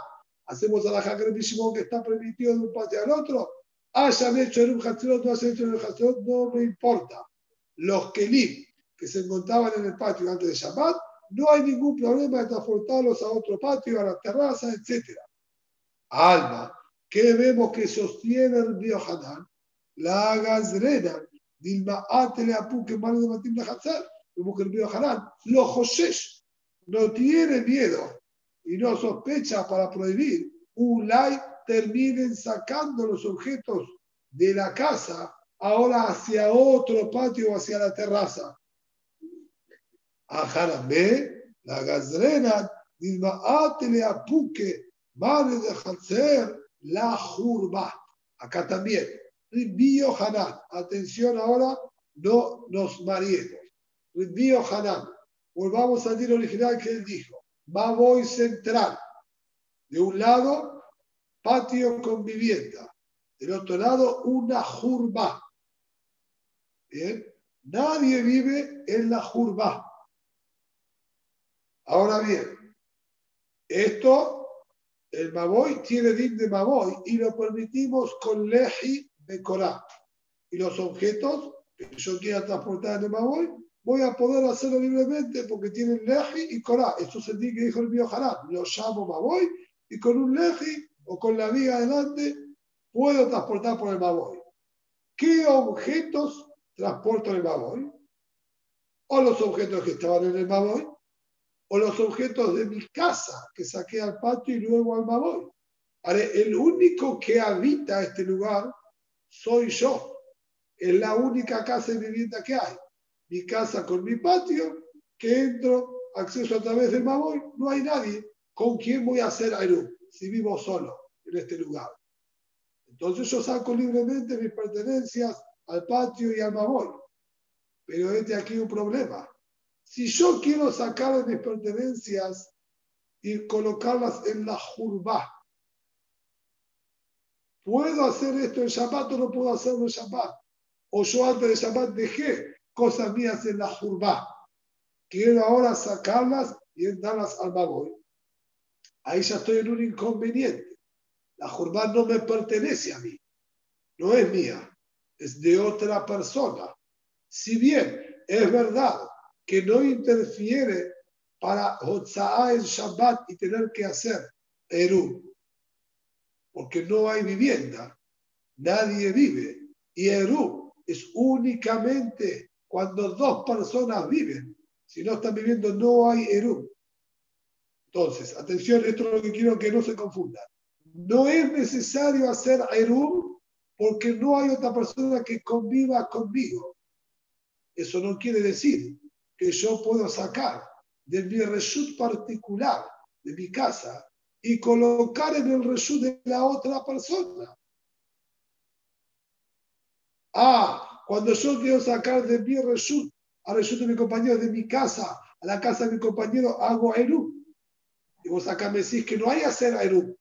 Hacemos Rabbi Shimon que está permitido de un patio al otro. Hayan hecho en un Hatzirot, no hayan hecho en Hatzirot, no me importa. Los Kelim que se encontraban en el patio antes de Shabbat, no hay ningún problema de transportarlos a otro patio, a la terraza, etc. Alma, que vemos que sostiene el Biohanan, la gazrena Dilma Atele Apuque Mal de Matim de Hatzar, como que el río Hanan, lo Josés no tiene miedo y no sospecha para prohibir, un like terminen sacando los objetos de la casa ahora hacia otro patio hacia la terraza. A B, la gazrena, Atele Apuque Mal de Hatzar, la Jurba. Acá también Ribio Hanan. Atención ahora, no nos mariemos. Ribio Hanan. Volvamos al tiro original que él dijo. voy central. De un lado, patio con vivienda. Del otro lado, una jurba. Bien. Nadie vive en la jurba. Ahora bien, esto, el Maboy tiene din de Maboy y lo permitimos con leji Corá. Y los objetos que yo quiera transportar en el Maboy, voy a poder hacerlo libremente porque tienen Leji y Corá. Esto es el que dijo el mío Lo llamo Maboy y con un Leji o con la viga adelante puedo transportar por el Maboy. ¿Qué objetos transporto en el Maboy? O los objetos que estaban en el Maboy, o los objetos de mi casa que saqué al patio y luego al Maboy. El único que habita este lugar soy yo. Es la única casa de vivienda que hay. Mi casa con mi patio, que entro, acceso a través del Maboy, no hay nadie. ¿Con quién voy a hacer Ayrú si vivo solo en este lugar? Entonces yo saco libremente mis pertenencias al patio y al Maboy. Pero este aquí un problema. Si yo quiero sacar mis pertenencias y colocarlas en la jurba, ¿Puedo hacer esto en Shabbat o no puedo hacerlo en Shabbat? O yo antes de Shabbat dejé cosas mías en la jurba. Quiero ahora sacarlas y darlas al Magoy. Ahí ya estoy en un inconveniente. La jurba no me pertenece a mí. No es mía. Es de otra persona. Si bien es verdad que no interfiere para Hotzaa en Shabbat y tener que hacer Eru porque no hay vivienda, nadie vive. Y Eru es únicamente cuando dos personas viven. Si no están viviendo, no hay Eru. Entonces, atención, esto es lo que quiero que no se confunda. No es necesario hacer Erum porque no hay otra persona que conviva conmigo. Eso no quiere decir que yo puedo sacar de mi reshut particular, de mi casa, y colocar en el reshut de la otra persona. Ah, cuando yo quiero sacar de mi reshut a reshut de mi compañero de mi casa a la casa de mi compañero, hago Erum. Y vos acá me decís que no hay hacer Erum,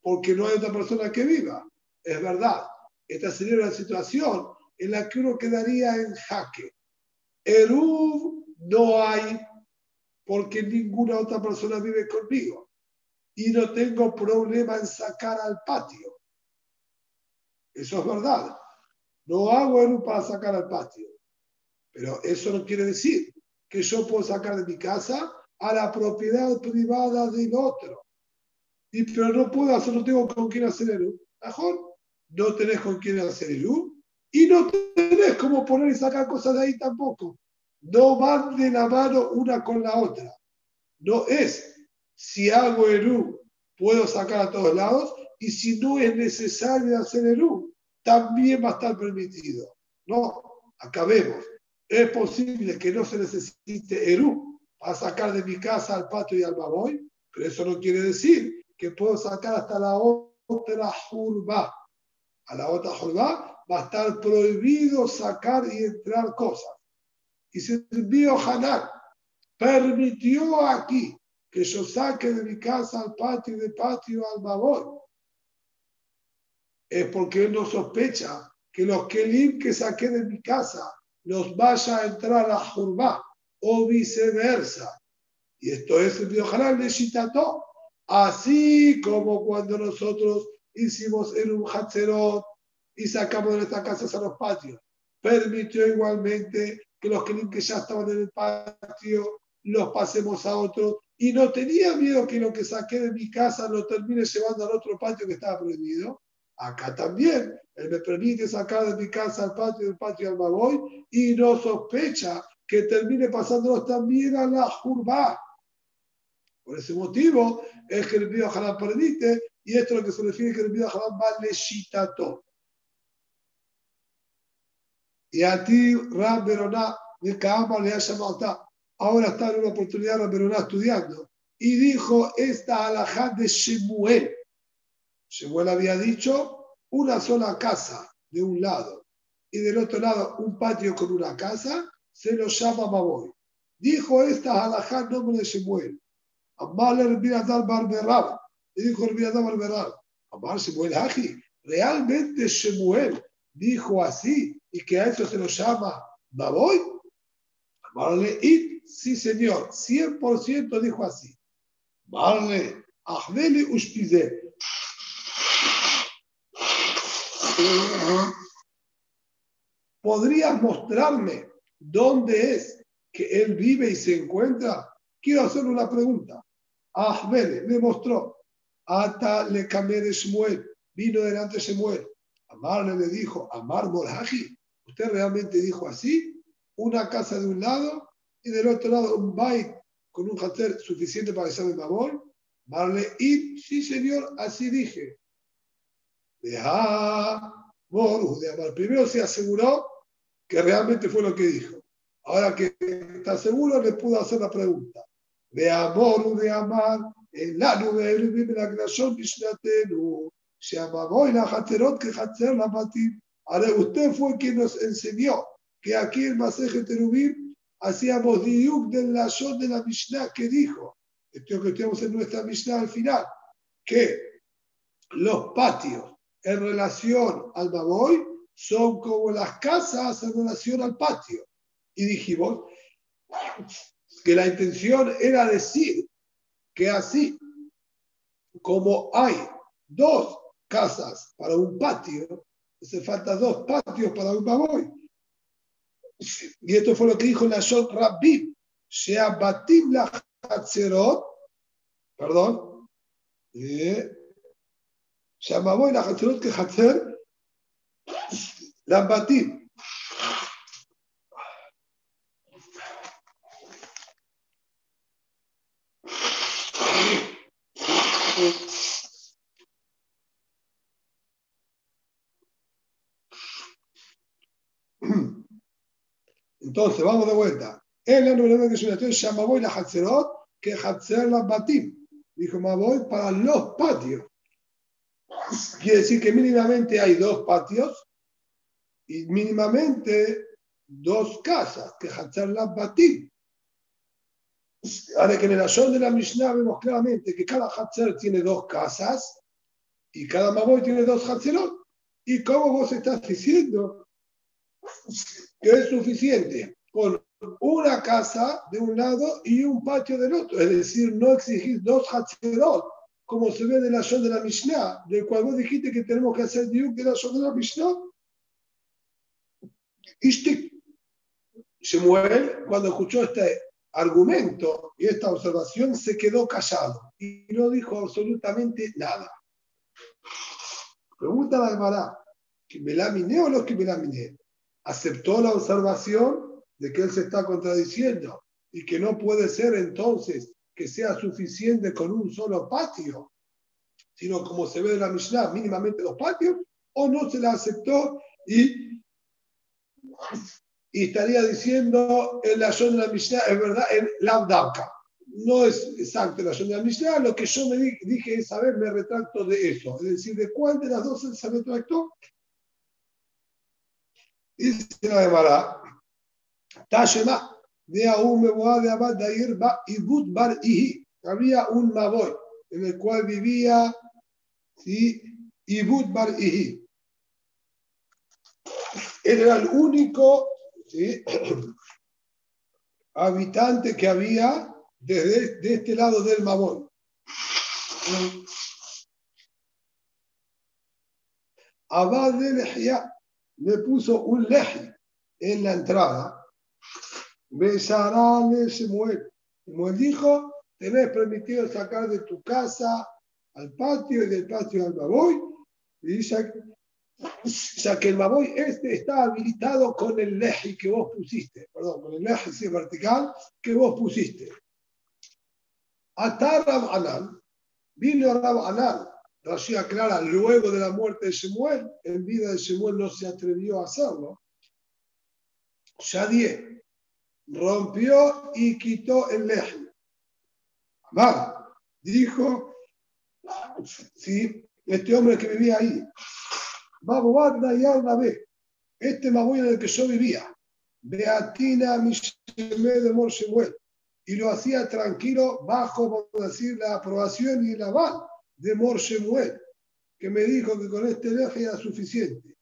porque no hay otra persona que viva. Es verdad. Esta sería una situación en la que uno quedaría en jaque. Eruv no hay porque ninguna otra persona vive conmigo y no tengo problema en sacar al patio. Eso es verdad. No hago Eruv para sacar al patio. Pero eso no quiere decir que yo puedo sacar de mi casa a la propiedad privada del otro. Y, pero no puedo hacer, no tengo con quién hacer el Mejor, no tenés con quién hacer el y no tenés cómo poner y sacar cosas de ahí tampoco. No van de la mano una con la otra. No es si hago el U, puedo sacar a todos lados, y si no es necesario hacer el U, también va a estar permitido. No, acabemos. Es posible que no se necesite Eru para sacar de mi casa al patio y al baboy, pero eso no quiere decir que puedo sacar hasta la otra jurba. A la otra jurba va a estar prohibido sacar y entrar cosas. Y si el mío Hanan permitió aquí que yo saque de mi casa al patio y de patio al baboy, es porque él no sospecha que los kelim que saqué de mi casa los vaya a entrar a Jurbá o viceversa. Y esto es el Biojalal de Shitato. Así como cuando nosotros hicimos en un Hatzerot y sacamos de nuestras casas a los patios, permitió igualmente que los que ya estaban en el patio los pasemos a otros y no tenía miedo que lo que saqué de mi casa lo termine llevando al otro patio que estaba prohibido. Acá también, él me permite sacar de mi casa al patio, del patio al Magoy, y no sospecha que termine pasándolos también a la Jurba. Por ese motivo es que el Bío Haram permite, y esto es lo que se refiere que el Bío Haram va leshitato. Y a ti, Ram Beroná, de Kaama le ha llamado Ahora está en una oportunidad Ram Beroná estudiando. Y dijo esta alajá de Shemuel. Shemuel había dicho una sola casa de un lado y del otro lado un patio con una casa, se lo llama Maboy. Dijo esta halajá en nombre de Shemuel. Amar el Barberab. Y dijo el Barberab. Amar Shemuel Haji. Realmente Shemuel dijo así y que a eso se lo llama Maboy. Amarle It. Sí, señor. 100% dijo así. Amarle Ahmele Ushpizet ¿Podrías mostrarme dónde es que él vive y se encuentra? Quiero hacerle una pregunta. Ahmed me mostró. Ata le de Shmuel. Vino delante de Shmuel. Amarle le dijo, Amar Morhaji. ¿Usted realmente dijo así? Una casa de un lado y del otro lado un bait con un hacer suficiente para que de Babol. Amarle, y sí, señor, así dije. Deja de Primero se aseguró que realmente fue lo que dijo. Ahora que está seguro, le pudo hacer la pregunta. De amor, de amar, en la nube, en la creación, se amagó y la jaterot que jater la matim. Ahora, usted fue quien nos enseñó que aquí en Maseje Terubim hacíamos diuk del lashon de la Mishnah que dijo, esto que tenemos en nuestra Mishnah al final, que los patios en relación al Baboy son como las casas en relación al patio. Y dijimos que la intención era decir que así como hay dos casas para un patio, se faltan dos patios para un baboy. Y esto fue lo que dijo la Nashot Rabbi, Sheabatim la Hatzerot, perdón, Sheababoy la Hatzerot que Hatzer, Lambatim, Entonces, vamos de vuelta. El la que es una historia llama voy la Hatzerot, que Hatzer la Batim. Dijo voy para los patios. Quiere decir que mínimamente hay dos patios y mínimamente dos casas, que Hatzer la Batim. Ahora que en el Ashon de la Mishnah vemos claramente que cada Hatzer tiene dos casas y cada Maboy tiene dos Hatzerot. ¿Y cómo vos estás diciendo que es suficiente con una casa de un lado y un patio del otro. Es decir, no exigir dos Hatzerot, como se ve de la zona de la Mishnah, del cual vos dijiste que tenemos que hacer diuk de la zona de la Mishnah. Y Shemuel, cuando escuchó este argumento y esta observación, se quedó callado y no dijo absolutamente nada. Pregunta la Gemara, ¿que me la o no que me la aceptó la observación de que él se está contradiciendo y que no puede ser entonces que sea suficiente con un solo patio, sino como se ve en la Mishnah, mínimamente dos patios, o no se la aceptó y, y estaría diciendo en la zona de la Mishnah, es verdad, en la No es exacto la zona de la Mishnah, lo que yo me dije es, a ver, me retracto de eso. Es decir, ¿de cuál de las dos se retractó? Dice la Gemara, Tashema, de Aum de Abad Dair Ibut Bar Ihi. Había un Maboy en el cual vivía ¿sí? Ibut Bar Ihi. Era el único habitante que había desde de este lado del Maboy. Abad de Lehia le puso un leji en la entrada. Besarale Shemuel. Shemuel dijo, tenés permitido sacar de tu casa al patio y del patio al baboy. Y ya, ya que el baboy este está habilitado con el leji que vos pusiste. Perdón, con el leji vertical que vos pusiste. Atar Rab Anal. Vino Rab Anal Rashi aclara, luego de la muerte de Shemuel, en vida de Shemuel no se atrevió a hacerlo. Shadie rompió y quitó el leje. Amar dijo, sí, este hombre que vivía ahí, Babu y ve, este Mabuy en el que yo vivía, Beatina Mishemé de Mor Shemuel, y lo hacía tranquilo bajo, por decir, la aprobación y la aval de Mor Shemuel, que me dijo que con este leje era suficiente.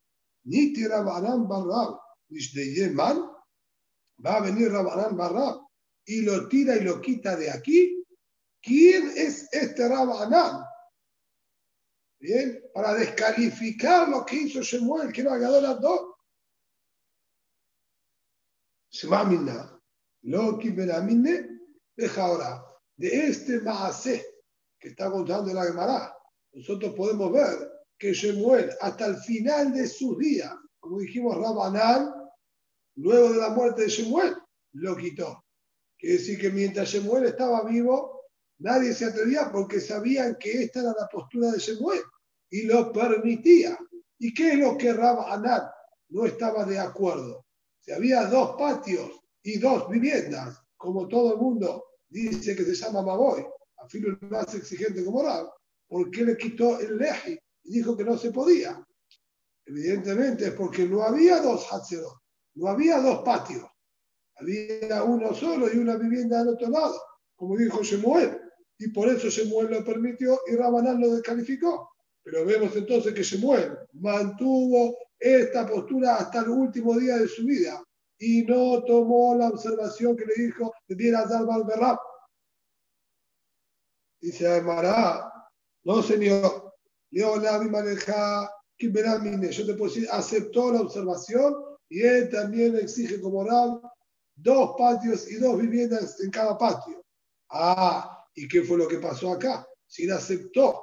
Ni Rabanán Barrab, de Yeman, va a venir Rabanán Barrab y lo tira y lo quita de aquí. ¿Quién es este Rabanán? Bien, para descalificar lo que hizo Shemuel, que no haga las dos. Shemamina, lo que deja ahora de este Maaseh que está contando la Gemara, nosotros podemos ver que Shemuel, hasta el final de sus días, como dijimos Rabanal, luego de la muerte de Shemuel, lo quitó. Quiere decir que mientras Shemuel estaba vivo, nadie se atrevía porque sabían que esta era la postura de Shemuel y lo permitía. ¿Y qué es lo que Rabanal no estaba de acuerdo? Si había dos patios y dos viviendas, como todo el mundo dice que se llama Maboy, filo el más exigente como Rab, ¿por qué le quitó el leji y dijo que no se podía? Evidentemente es porque no había dos Hatzerot, no había dos patios, había uno solo y una vivienda al otro lado, como dijo Shemuel, y por eso Shemuel lo permitió y Rabanán lo descalificó. Pero vemos entonces que Shemuel mantuvo esta postura hasta el último día de su vida y no tomó la observación que le dijo de dar Berrab Dice Aymara, no señor, yo te puedo decir, aceptó la observación y él también exige como Rab dos patios y dos viviendas en cada patio. Ah, ¿y qué fue lo que pasó acá? Si la aceptó,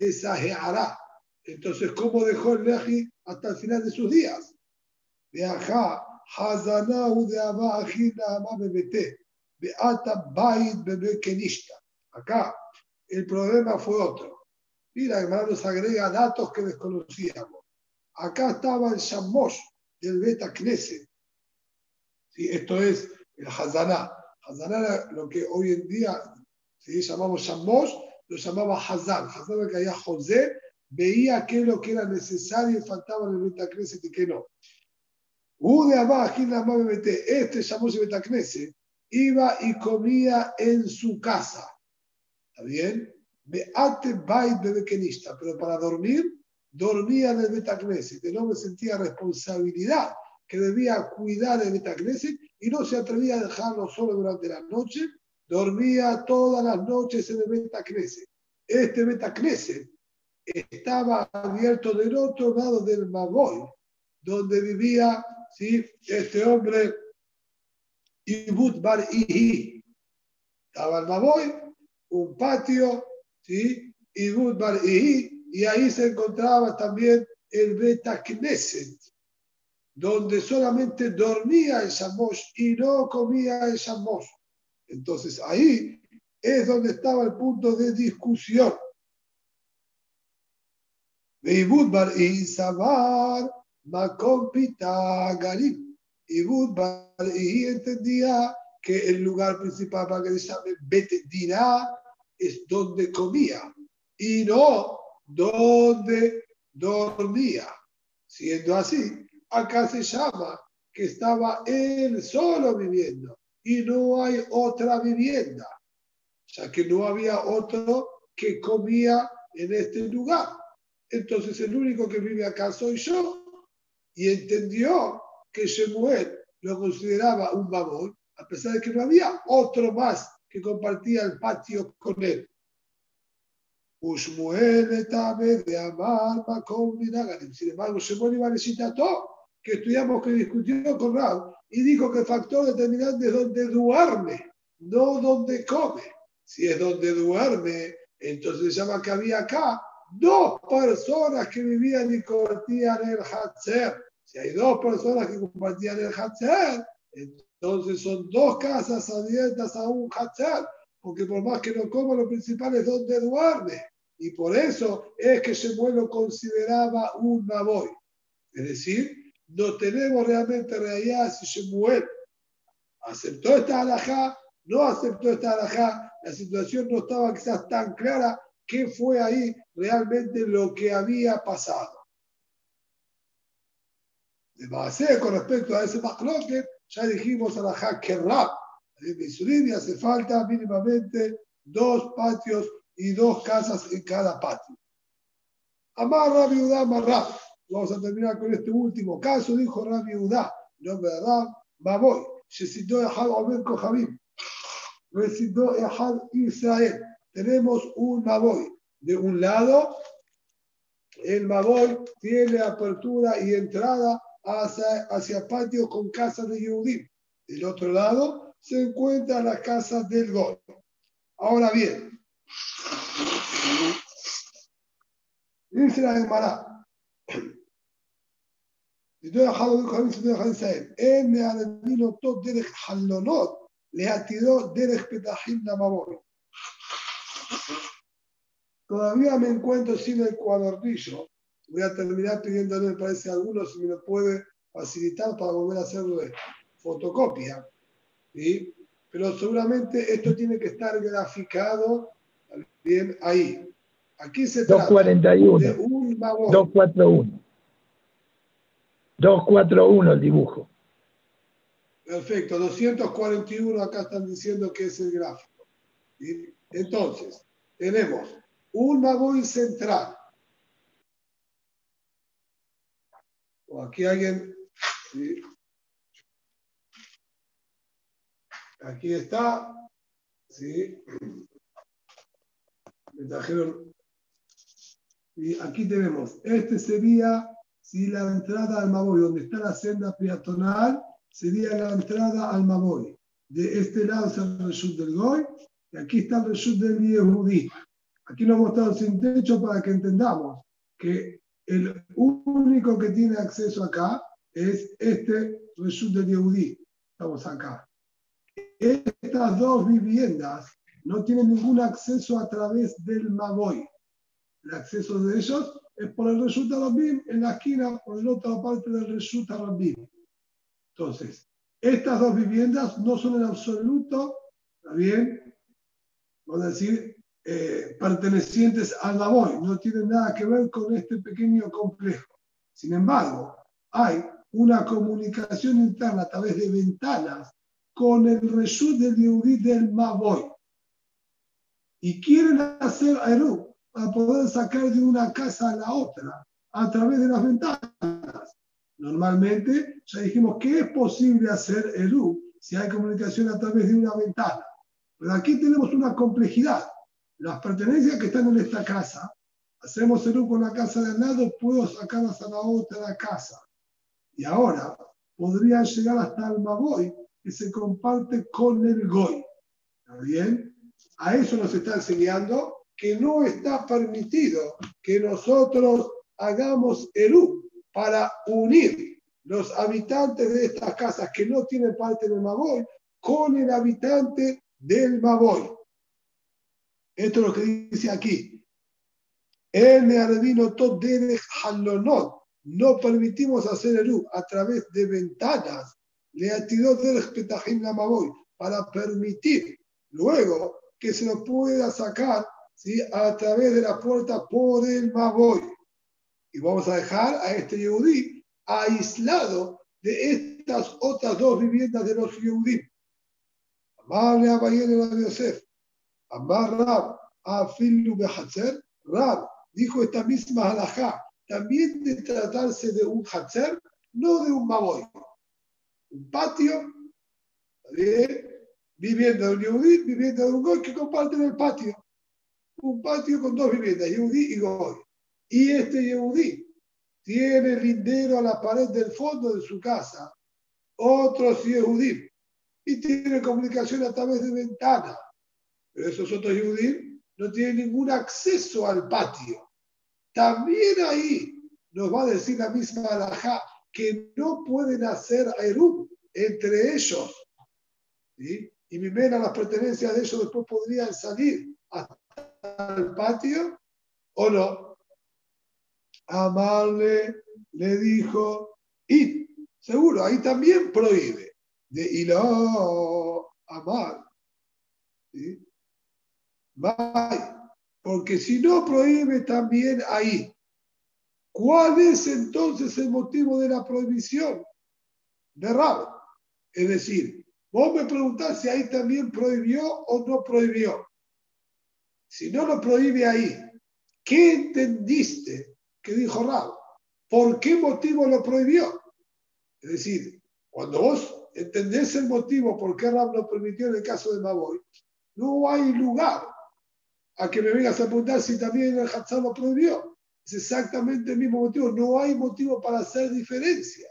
esa hará. Entonces, ¿cómo dejó el Leji hasta el final de sus días? De acá, Hazanahu de Abba Ajina Beata Bait Bebe Kenishta. Acá el problema fue otro. Mira, hermano, nos agrega datos que desconocíamos. Acá estaba el Shamosh del Beta Knesset. ¿Sí? Esto es el Hazaná. Hazaná era lo que hoy en día ¿sí? llamamos Shamosh, lo llamaba Hazan. Hazan que había José, veía qué es lo que era necesario y faltaba en el Beta Knesset y qué no. Ude abajo, este Shamosh de Beta Knesset iba y comía en su casa. ¿Está bien? Beate bait bebekenista, pero para dormir, dormía en el Betacneset. El hombre sentía responsabilidad que debía cuidar el Betacneset y no se atrevía a dejarlo solo durante la noche. Dormía todas las noches en el Betacneset. Este Betacneset estaba abierto del otro lado del Magoy, donde vivía ¿sí? este hombre Ibut Bar Ihi. Estaba el Maboy, un patio, ¿sí? Ihi, y ahí se encontraba también el Beta Knesset, donde solamente dormía el Shamosh y no comía el Shamosh. Entonces ahí es donde estaba el punto de discusión. Ibut Bar Ihi Sabar, Makom Pita Garib y entendía que el lugar principal para que se llame Bet es donde comía y no donde dormía. Siendo así, acá se llama que estaba él solo viviendo y no hay otra vivienda, ya que no había otro que comía en este lugar. Entonces el único que vive acá soy yo y entendió que Shemuel lo consideraba un babón, a pesar de que no había otro más que compartía el patio con él. de Amar Sin embargo, a todo que estudiamos que discutió con Rab y dijo que el factor determinante es donde duerme, no donde come. Si es donde duerme, entonces se llama que había acá dos personas que vivían y compartían el Hatzer. Si hay dos personas que compartían el Hatzer, entonces son dos casas abiertas a un Hatzer, porque por más que no coma, lo principal es donde duerme. Y por eso es que Shemuel lo consideraba un Maboy. Es decir, no tenemos realmente realidad si Shemuel aceptó esta alajá, no aceptó esta alajá, la situación no estaba quizás tan clara qué fue ahí realmente lo que había pasado. De base, con respecto a ese macloque, ya dijimos a la Hakerrab. En Misurim hace falta mínimamente dos patios y dos casas en cada patio. Amar Rabbi Udá, Marrab. Vamos a terminar con este último caso. Dijo Rabbi Udá, nombre de Rab, Baboy, Shesido Ehad Omer Kohabim, Resido Ehad Israel. Tenemos un Baboy. De un lado, el Baboy tiene apertura y entrada hacia, hacia patio con casa de Yehudim. Del otro lado se encuentra la casa del Gol. Ahora bien, dice la Gemara, Todavía me encuentro sin el cuadernillo Voy a terminar pidiéndole, me parece, a algunos si me lo puede facilitar para volver a hacer fotocopia. ¿sí? Pero seguramente esto tiene que estar graficado bien ahí. Aquí se trata 241. de un 241. 241 el dibujo. Perfecto, 241 acá están diciendo que es el gráfico. Entonces, tenemos un magoy central O aquí alguien. Aquí está. ¿sí? Me trajeron. Y aquí tenemos. Este sería si la entrada al Maboy, donde está la senda peatonal, sería la entrada al Maboy. De este lado es el Reshut del Goy, y aquí está el Reshut del Yehudi. Aquí hemos mostrado sin techo para que entendamos que el único que tiene acceso acá es este Reshut de Yehudi. Estamos acá. Estas dos viviendas no tienen ningún acceso a través del Maboy. El acceso de ellos es por el Reshut Arabim en la esquina, por la otra parte del Reshut Arabim. Entonces, estas dos viviendas no son en absoluto, ¿está bien? Vamos a decir, eh, pertenecientes al Maboy, no tienen nada que ver con este pequeño complejo. Sin embargo, hay una comunicación interna a través de ventanas con el Reshut del Yehudi del Maboy. Y quieren hacer Eru para poder sacar de una casa a la otra a través de las ventanas. Normalmente, ya dijimos que es posible hacer Eru si hay comunicación a través de una ventana. Pero aquí tenemos una complejidad. Las pertenencias que están en esta casa, hacemos Eru con la casa de al lado, puedo sacarlas a la otra casa. Y ahora podrían llegar hasta el Maboy, que se comparte con el Goy. ¿Está bien? A eso nos está enseñando que no está permitido que nosotros hagamos Eru para unir los habitantes de estas casas que no tienen parte del Maboy con el habitante del Maboy. Esto es lo que dice aquí. El Nearvino Tot Halonot no permitimos hacer Eru a través de ventanas, le atiró del Petahim Lamaboy, para permitir luego que se lo pueda sacar ¿sí? a través de la puerta por el Maboy. Y vamos a dejar a este Yehudí aislado de estas otras dos viviendas de los Yehudí. Amable Abayel de Yosef, Amar Rab, Afilu Behatzer, Rab dijo esta misma halajá también de tratarse de un Hatzer, no de un Maboy. Un patio, vivienda de un Yehudi, vivienda de un Goy que comparten el patio. Un patio con dos viviendas, Yehudi y Goy. Y este Yehudi tiene lindero a la pared del fondo de su casa, otros Yehudi, y tiene comunicación a través de ventanas. Pero esos otros Yehudi no tienen ningún acceso al patio. También ahí nos va a decir la misma alajá que no pueden hacer Eru entre ellos. Y mi mena, las pertenencias de ellos después podrían salir hasta el patio o no. Amarle le dijo, y seguro, ahí también prohíbe. De hilo amar. ¿Sí? Porque si no prohíbe también ahí. ¿Cuál es entonces el motivo de la prohibición de Rab? Es decir, vos me preguntás si ahí también prohibió o no prohibió. Si no lo prohíbe ahí, ¿qué entendiste que dijo Rab? ¿Por qué motivo lo prohibió? Es decir, cuando vos entendés el motivo por qué Rab lo permitió en el caso de Maboy, no hay lugar a que me vengas a preguntar si también el Hatzar lo prohibió. Es exactamente el mismo motivo. No hay motivo para hacer diferencia.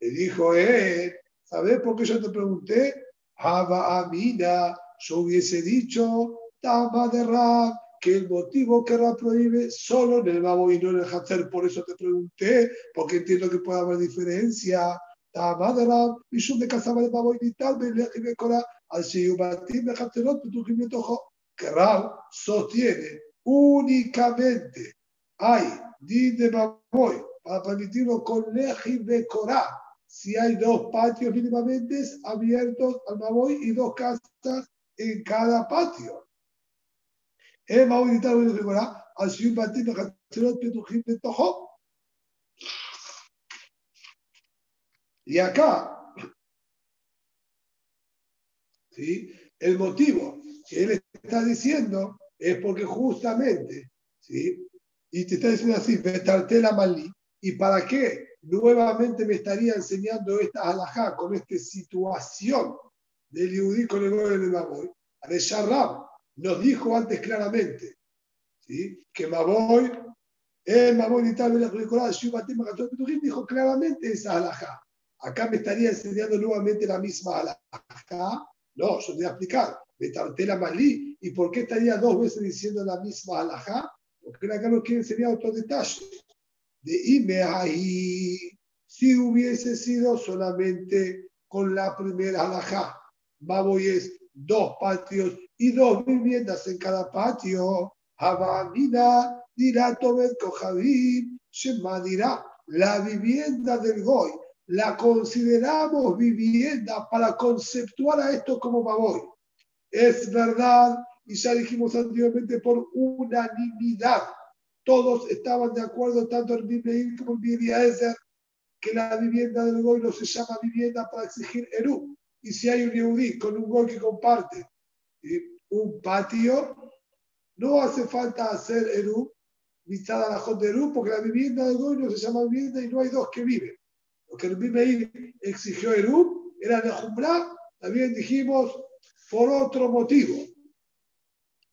Le dijo él, ¿sabes por qué yo te pregunté? Haba Amina, yo hubiese dicho, Tama de Rab, que el motivo que Rab prohíbe solo en el Babo y no en el Hatzar. Por eso te pregunté, porque entiendo que puede haber diferencia. Tama de Rab, y yo me casaba de Babo y tal, me le al Shiyubatim, me Hatzerot, me que Rab sostiene únicamente hay din de Mamoy para permitirlo con de Corá, si hay dos patios mínimamente abiertos al Mamoy y dos casas en cada patio. Mamoy y tal de Corá, así un batir de Hatzerot, Petujim de Tojo. Y acá, ¿sí? el motivo que él está diciendo es porque justamente, ¿sí? Y te está diciendo así, la malí. ¿Y para qué nuevamente me estaría enseñando esta alajá con esta situación del Yudí con el gobierno de Maboy? Rab nos dijo antes claramente ¿sí? que Maboy, el Maboy y tal, dijo claramente esa alajá. Acá me estaría enseñando nuevamente la misma alajá. No, yo te voy a explicar la Malí. ¿Y por qué estaría dos veces diciendo la misma alajá? Porque acá no quiere enseñar otro detalle. De Ime ahí, si hubiese sido solamente con la primera alajá, Maboy es dos patios y dos viviendas en cada patio, Habamina dirá Tobet Kohabim, Shema dirá, la vivienda del Goy, la consideramos vivienda para conceptuar a esto como Baboy. Es verdad, y ya dijimos anteriormente, por unanimidad. Todos estaban de acuerdo, tanto el Biblia como el Ezer, que la vivienda del Goy no se llama vivienda para exigir Eru. Y si hay un Yehudi con un Goy que comparte un patio, no hace falta hacer Eru, visada la de Eru, porque la vivienda del Goy no se llama vivienda y no hay dos que viven. Lo que el Biblia exigió Eru era Nejumbra, también dijimos por otro motivo,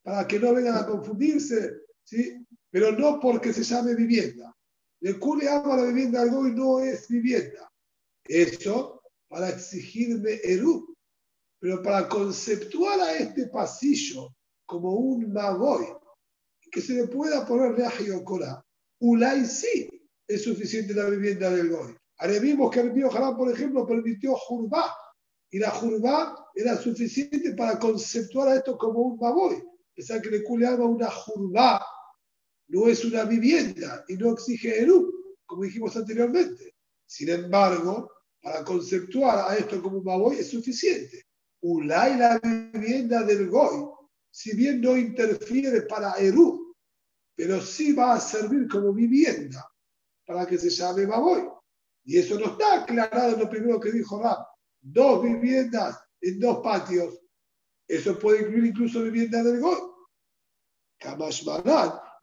para que no vengan a confundirse, ¿sí? pero no porque se llame vivienda. Le cule ama la vivienda algo y no es vivienda. Eso para exigirme Eru, pero para conceptuar a este pasillo como un magoy, que se le pueda poner reaje y Ulay sí es suficiente la vivienda del goy. Ahora vimos que el mío por ejemplo, permitió Jurba, y la Jurba era suficiente para conceptuar a esto como un magoy. Pensar que le cule una Jurba no es una vivienda y no exige Eru, como dijimos anteriormente. Sin embargo, para conceptuar a esto como un Maboy es suficiente. Ulay la vivienda del Goy, si bien no interfiere para Eru, pero sí va a servir como vivienda para que se llame Maboy. Y eso no está aclarado en lo primero que dijo Ram. Dos viviendas en dos patios. Eso puede incluir incluso vivienda del. Kamash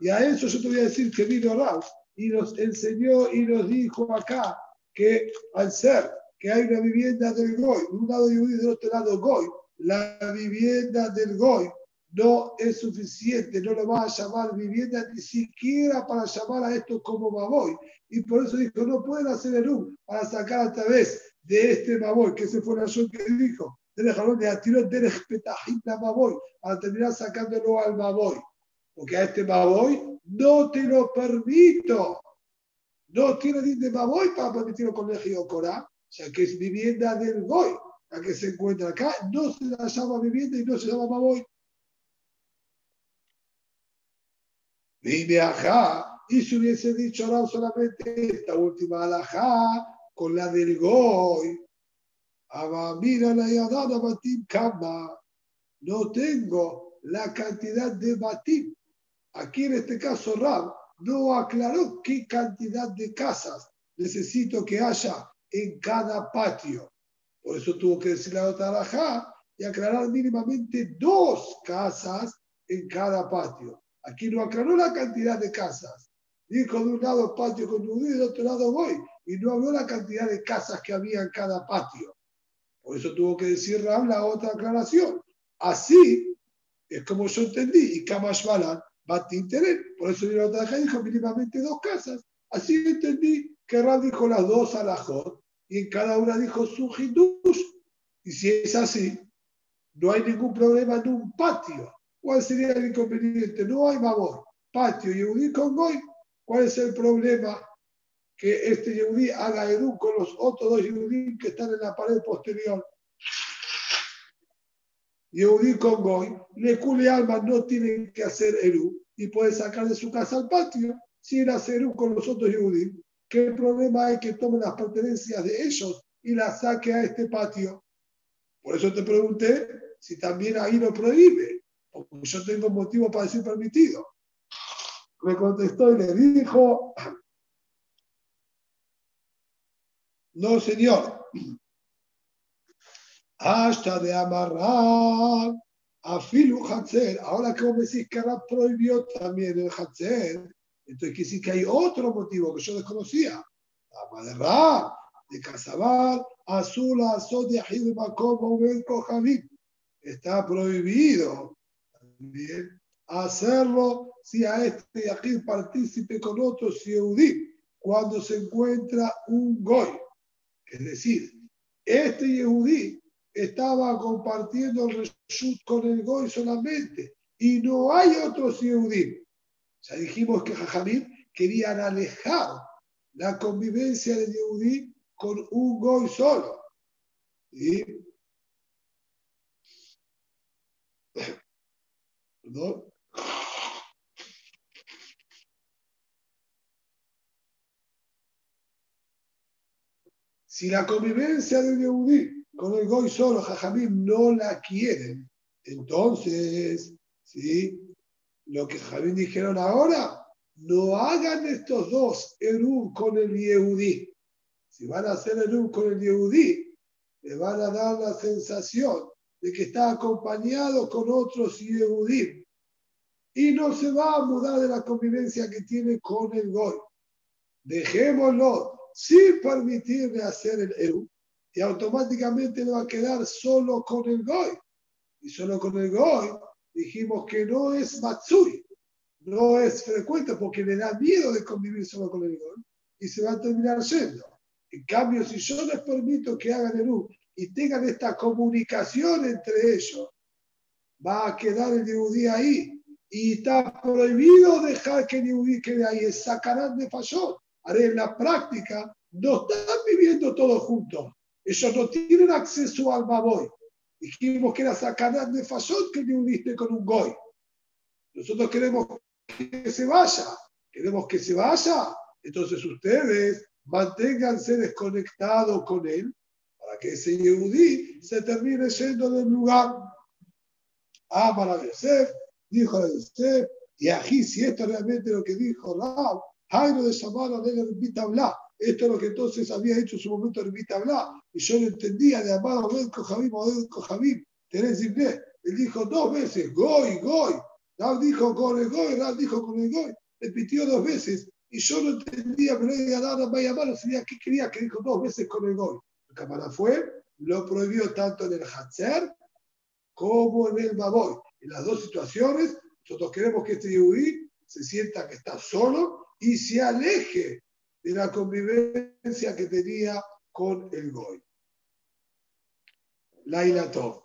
y a eso yo te voy a decir que vino Raúl y nos enseñó y nos dijo acá que al ser que hay una vivienda del Goy, de un lado Yehudi y del otro lado Goy, la vivienda del Goy no es suficiente, no lo va a llamar vivienda ni siquiera para llamar a esto como Baboy. Y por eso dijo, no pueden hacer el U para sacar a través de este Baboy, que ese fue la razón que dijo, del jalón de Atirot del Espetajita Baboy, para terminar sacándolo al Baboy porque a este Baboy no te lo permito. No tiene de Baboy para permitirlo con Legio Corá, o sea que es vivienda del Goy, la que se encuentra acá, no se la llama vivienda y no se llama Baboy. Vive acá, y si hubiese dicho ahora solamente esta última alajá con la del Goy, mira la yadada batim kama, no tengo la cantidad de batim Aquí en este caso Rab no aclaró qué cantidad de casas necesito que haya en cada patio. Por eso tuvo que decir la otra y aclarar mínimamente dos casas en cada patio. Aquí no aclaró la cantidad de casas. Dijo de un lado patio con un y de otro lado voy. Y no habló la cantidad de casas que había en cada patio. Por eso tuvo que decir Rab la otra aclaración. Así es como yo entendí. Y Kamash Balan por eso yo otra dijo mínimamente dos casas. Así entendí que Rab dijo las dos alajot y en cada una dijo su hindush. Y si es así, no hay ningún problema en un patio. ¿Cuál sería el inconveniente? No hay favor. Patio Yehudí con Goy. ¿Cuál es el problema? Que este Yehudí haga Eru con los otros dos Yehudí que están en la pared posterior. Yehudí con Goy, le cule alma no tienen que hacer Eru y puede sacar de su casa al patio sin hacer Eru con los otros Yehudí. ¿Qué problema hay que tome las pertenencias de ellos y las saque a este patio? Por eso te pregunté si también ahí lo prohíbe, porque yo tengo motivo para decir permitido. Me contestó y le dijo, no señor, hasta de amarrar a Filu Hatzer. Ahora me decís que Rab prohibió también el Hatzer, entonces quiere que hay otro motivo que yo desconocía. La de Casabar, Azul, Azul, de Makom, Uben, Kohabib. Está prohibido también hacerlo si a este Yahid partícipe con otro Yehudim cuando se encuentra un Goy. Es decir, este Yehudí estaba compartiendo el reshut con el Goy solamente y no hay otros Yehudim. Ya dijimos que Jajamim querían alejar la convivencia del Yehudí con un Goy solo. Perdón. Si la convivencia del Yehudí con el Goy solo, Jajamim, no la quieren, entonces, ¿sí? Lo que Jajamim dijeron ahora, no hagan estos dos Erub con el Yehudí. Si van a hacer Erub con el Yehudí, le van a dar la sensación de que está acompañado con otros Yehudí y no se va a mudar de la convivencia que tiene con el Goy. Dejémoslo sin permitirle hacer el Eru y automáticamente le va a quedar solo con el Goy. Y solo con el Goy dijimos que no es Matsui, no es frecuente porque le da miedo de convivir solo con el Goy y se va a terminar yendo. En cambio, si yo les permito que hagan el y tengan esta comunicación entre ellos, va a quedar el Yehudí ahí. Y está prohibido dejar que el Yehudí quede ahí. Es sacarán de fallón. Haré en la práctica, no están viviendo todos juntos. Ellos no tienen acceso al Maboy. Dijimos que era sacarán de fallón que Yehudí esté con un Goy. Nosotros queremos que se vaya. Queremos que se vaya. Entonces ustedes manténganse desconectados con él para que ese Yehudí se termine yendo del lugar. Ah, para Yosef, dijo a Yosef, y aquí si esto es realmente lo que dijo Rab, Jairo de Samara de Rebita esto es lo que entonces había hecho en su momento Rebita Bla, y yo lo entendía de amar Obed Kohabim, Obed Kohabim, tenés Él dijo dos veces, Goy, Goy. Rab dijo con el Goy, Rab dijo con el Goy. Repitió dos veces, y yo no entendía, pero ella nada más llamar, sabía qué quería, que dijo dos veces con el Goy. El cámara fue, lo prohibió tanto en el Hatzer como en el Maboy. En las dos situaciones, nosotros queremos que este Yehudí se sienta que está solo y se aleje de la convivencia que tenía con el Goy. Laila Tov.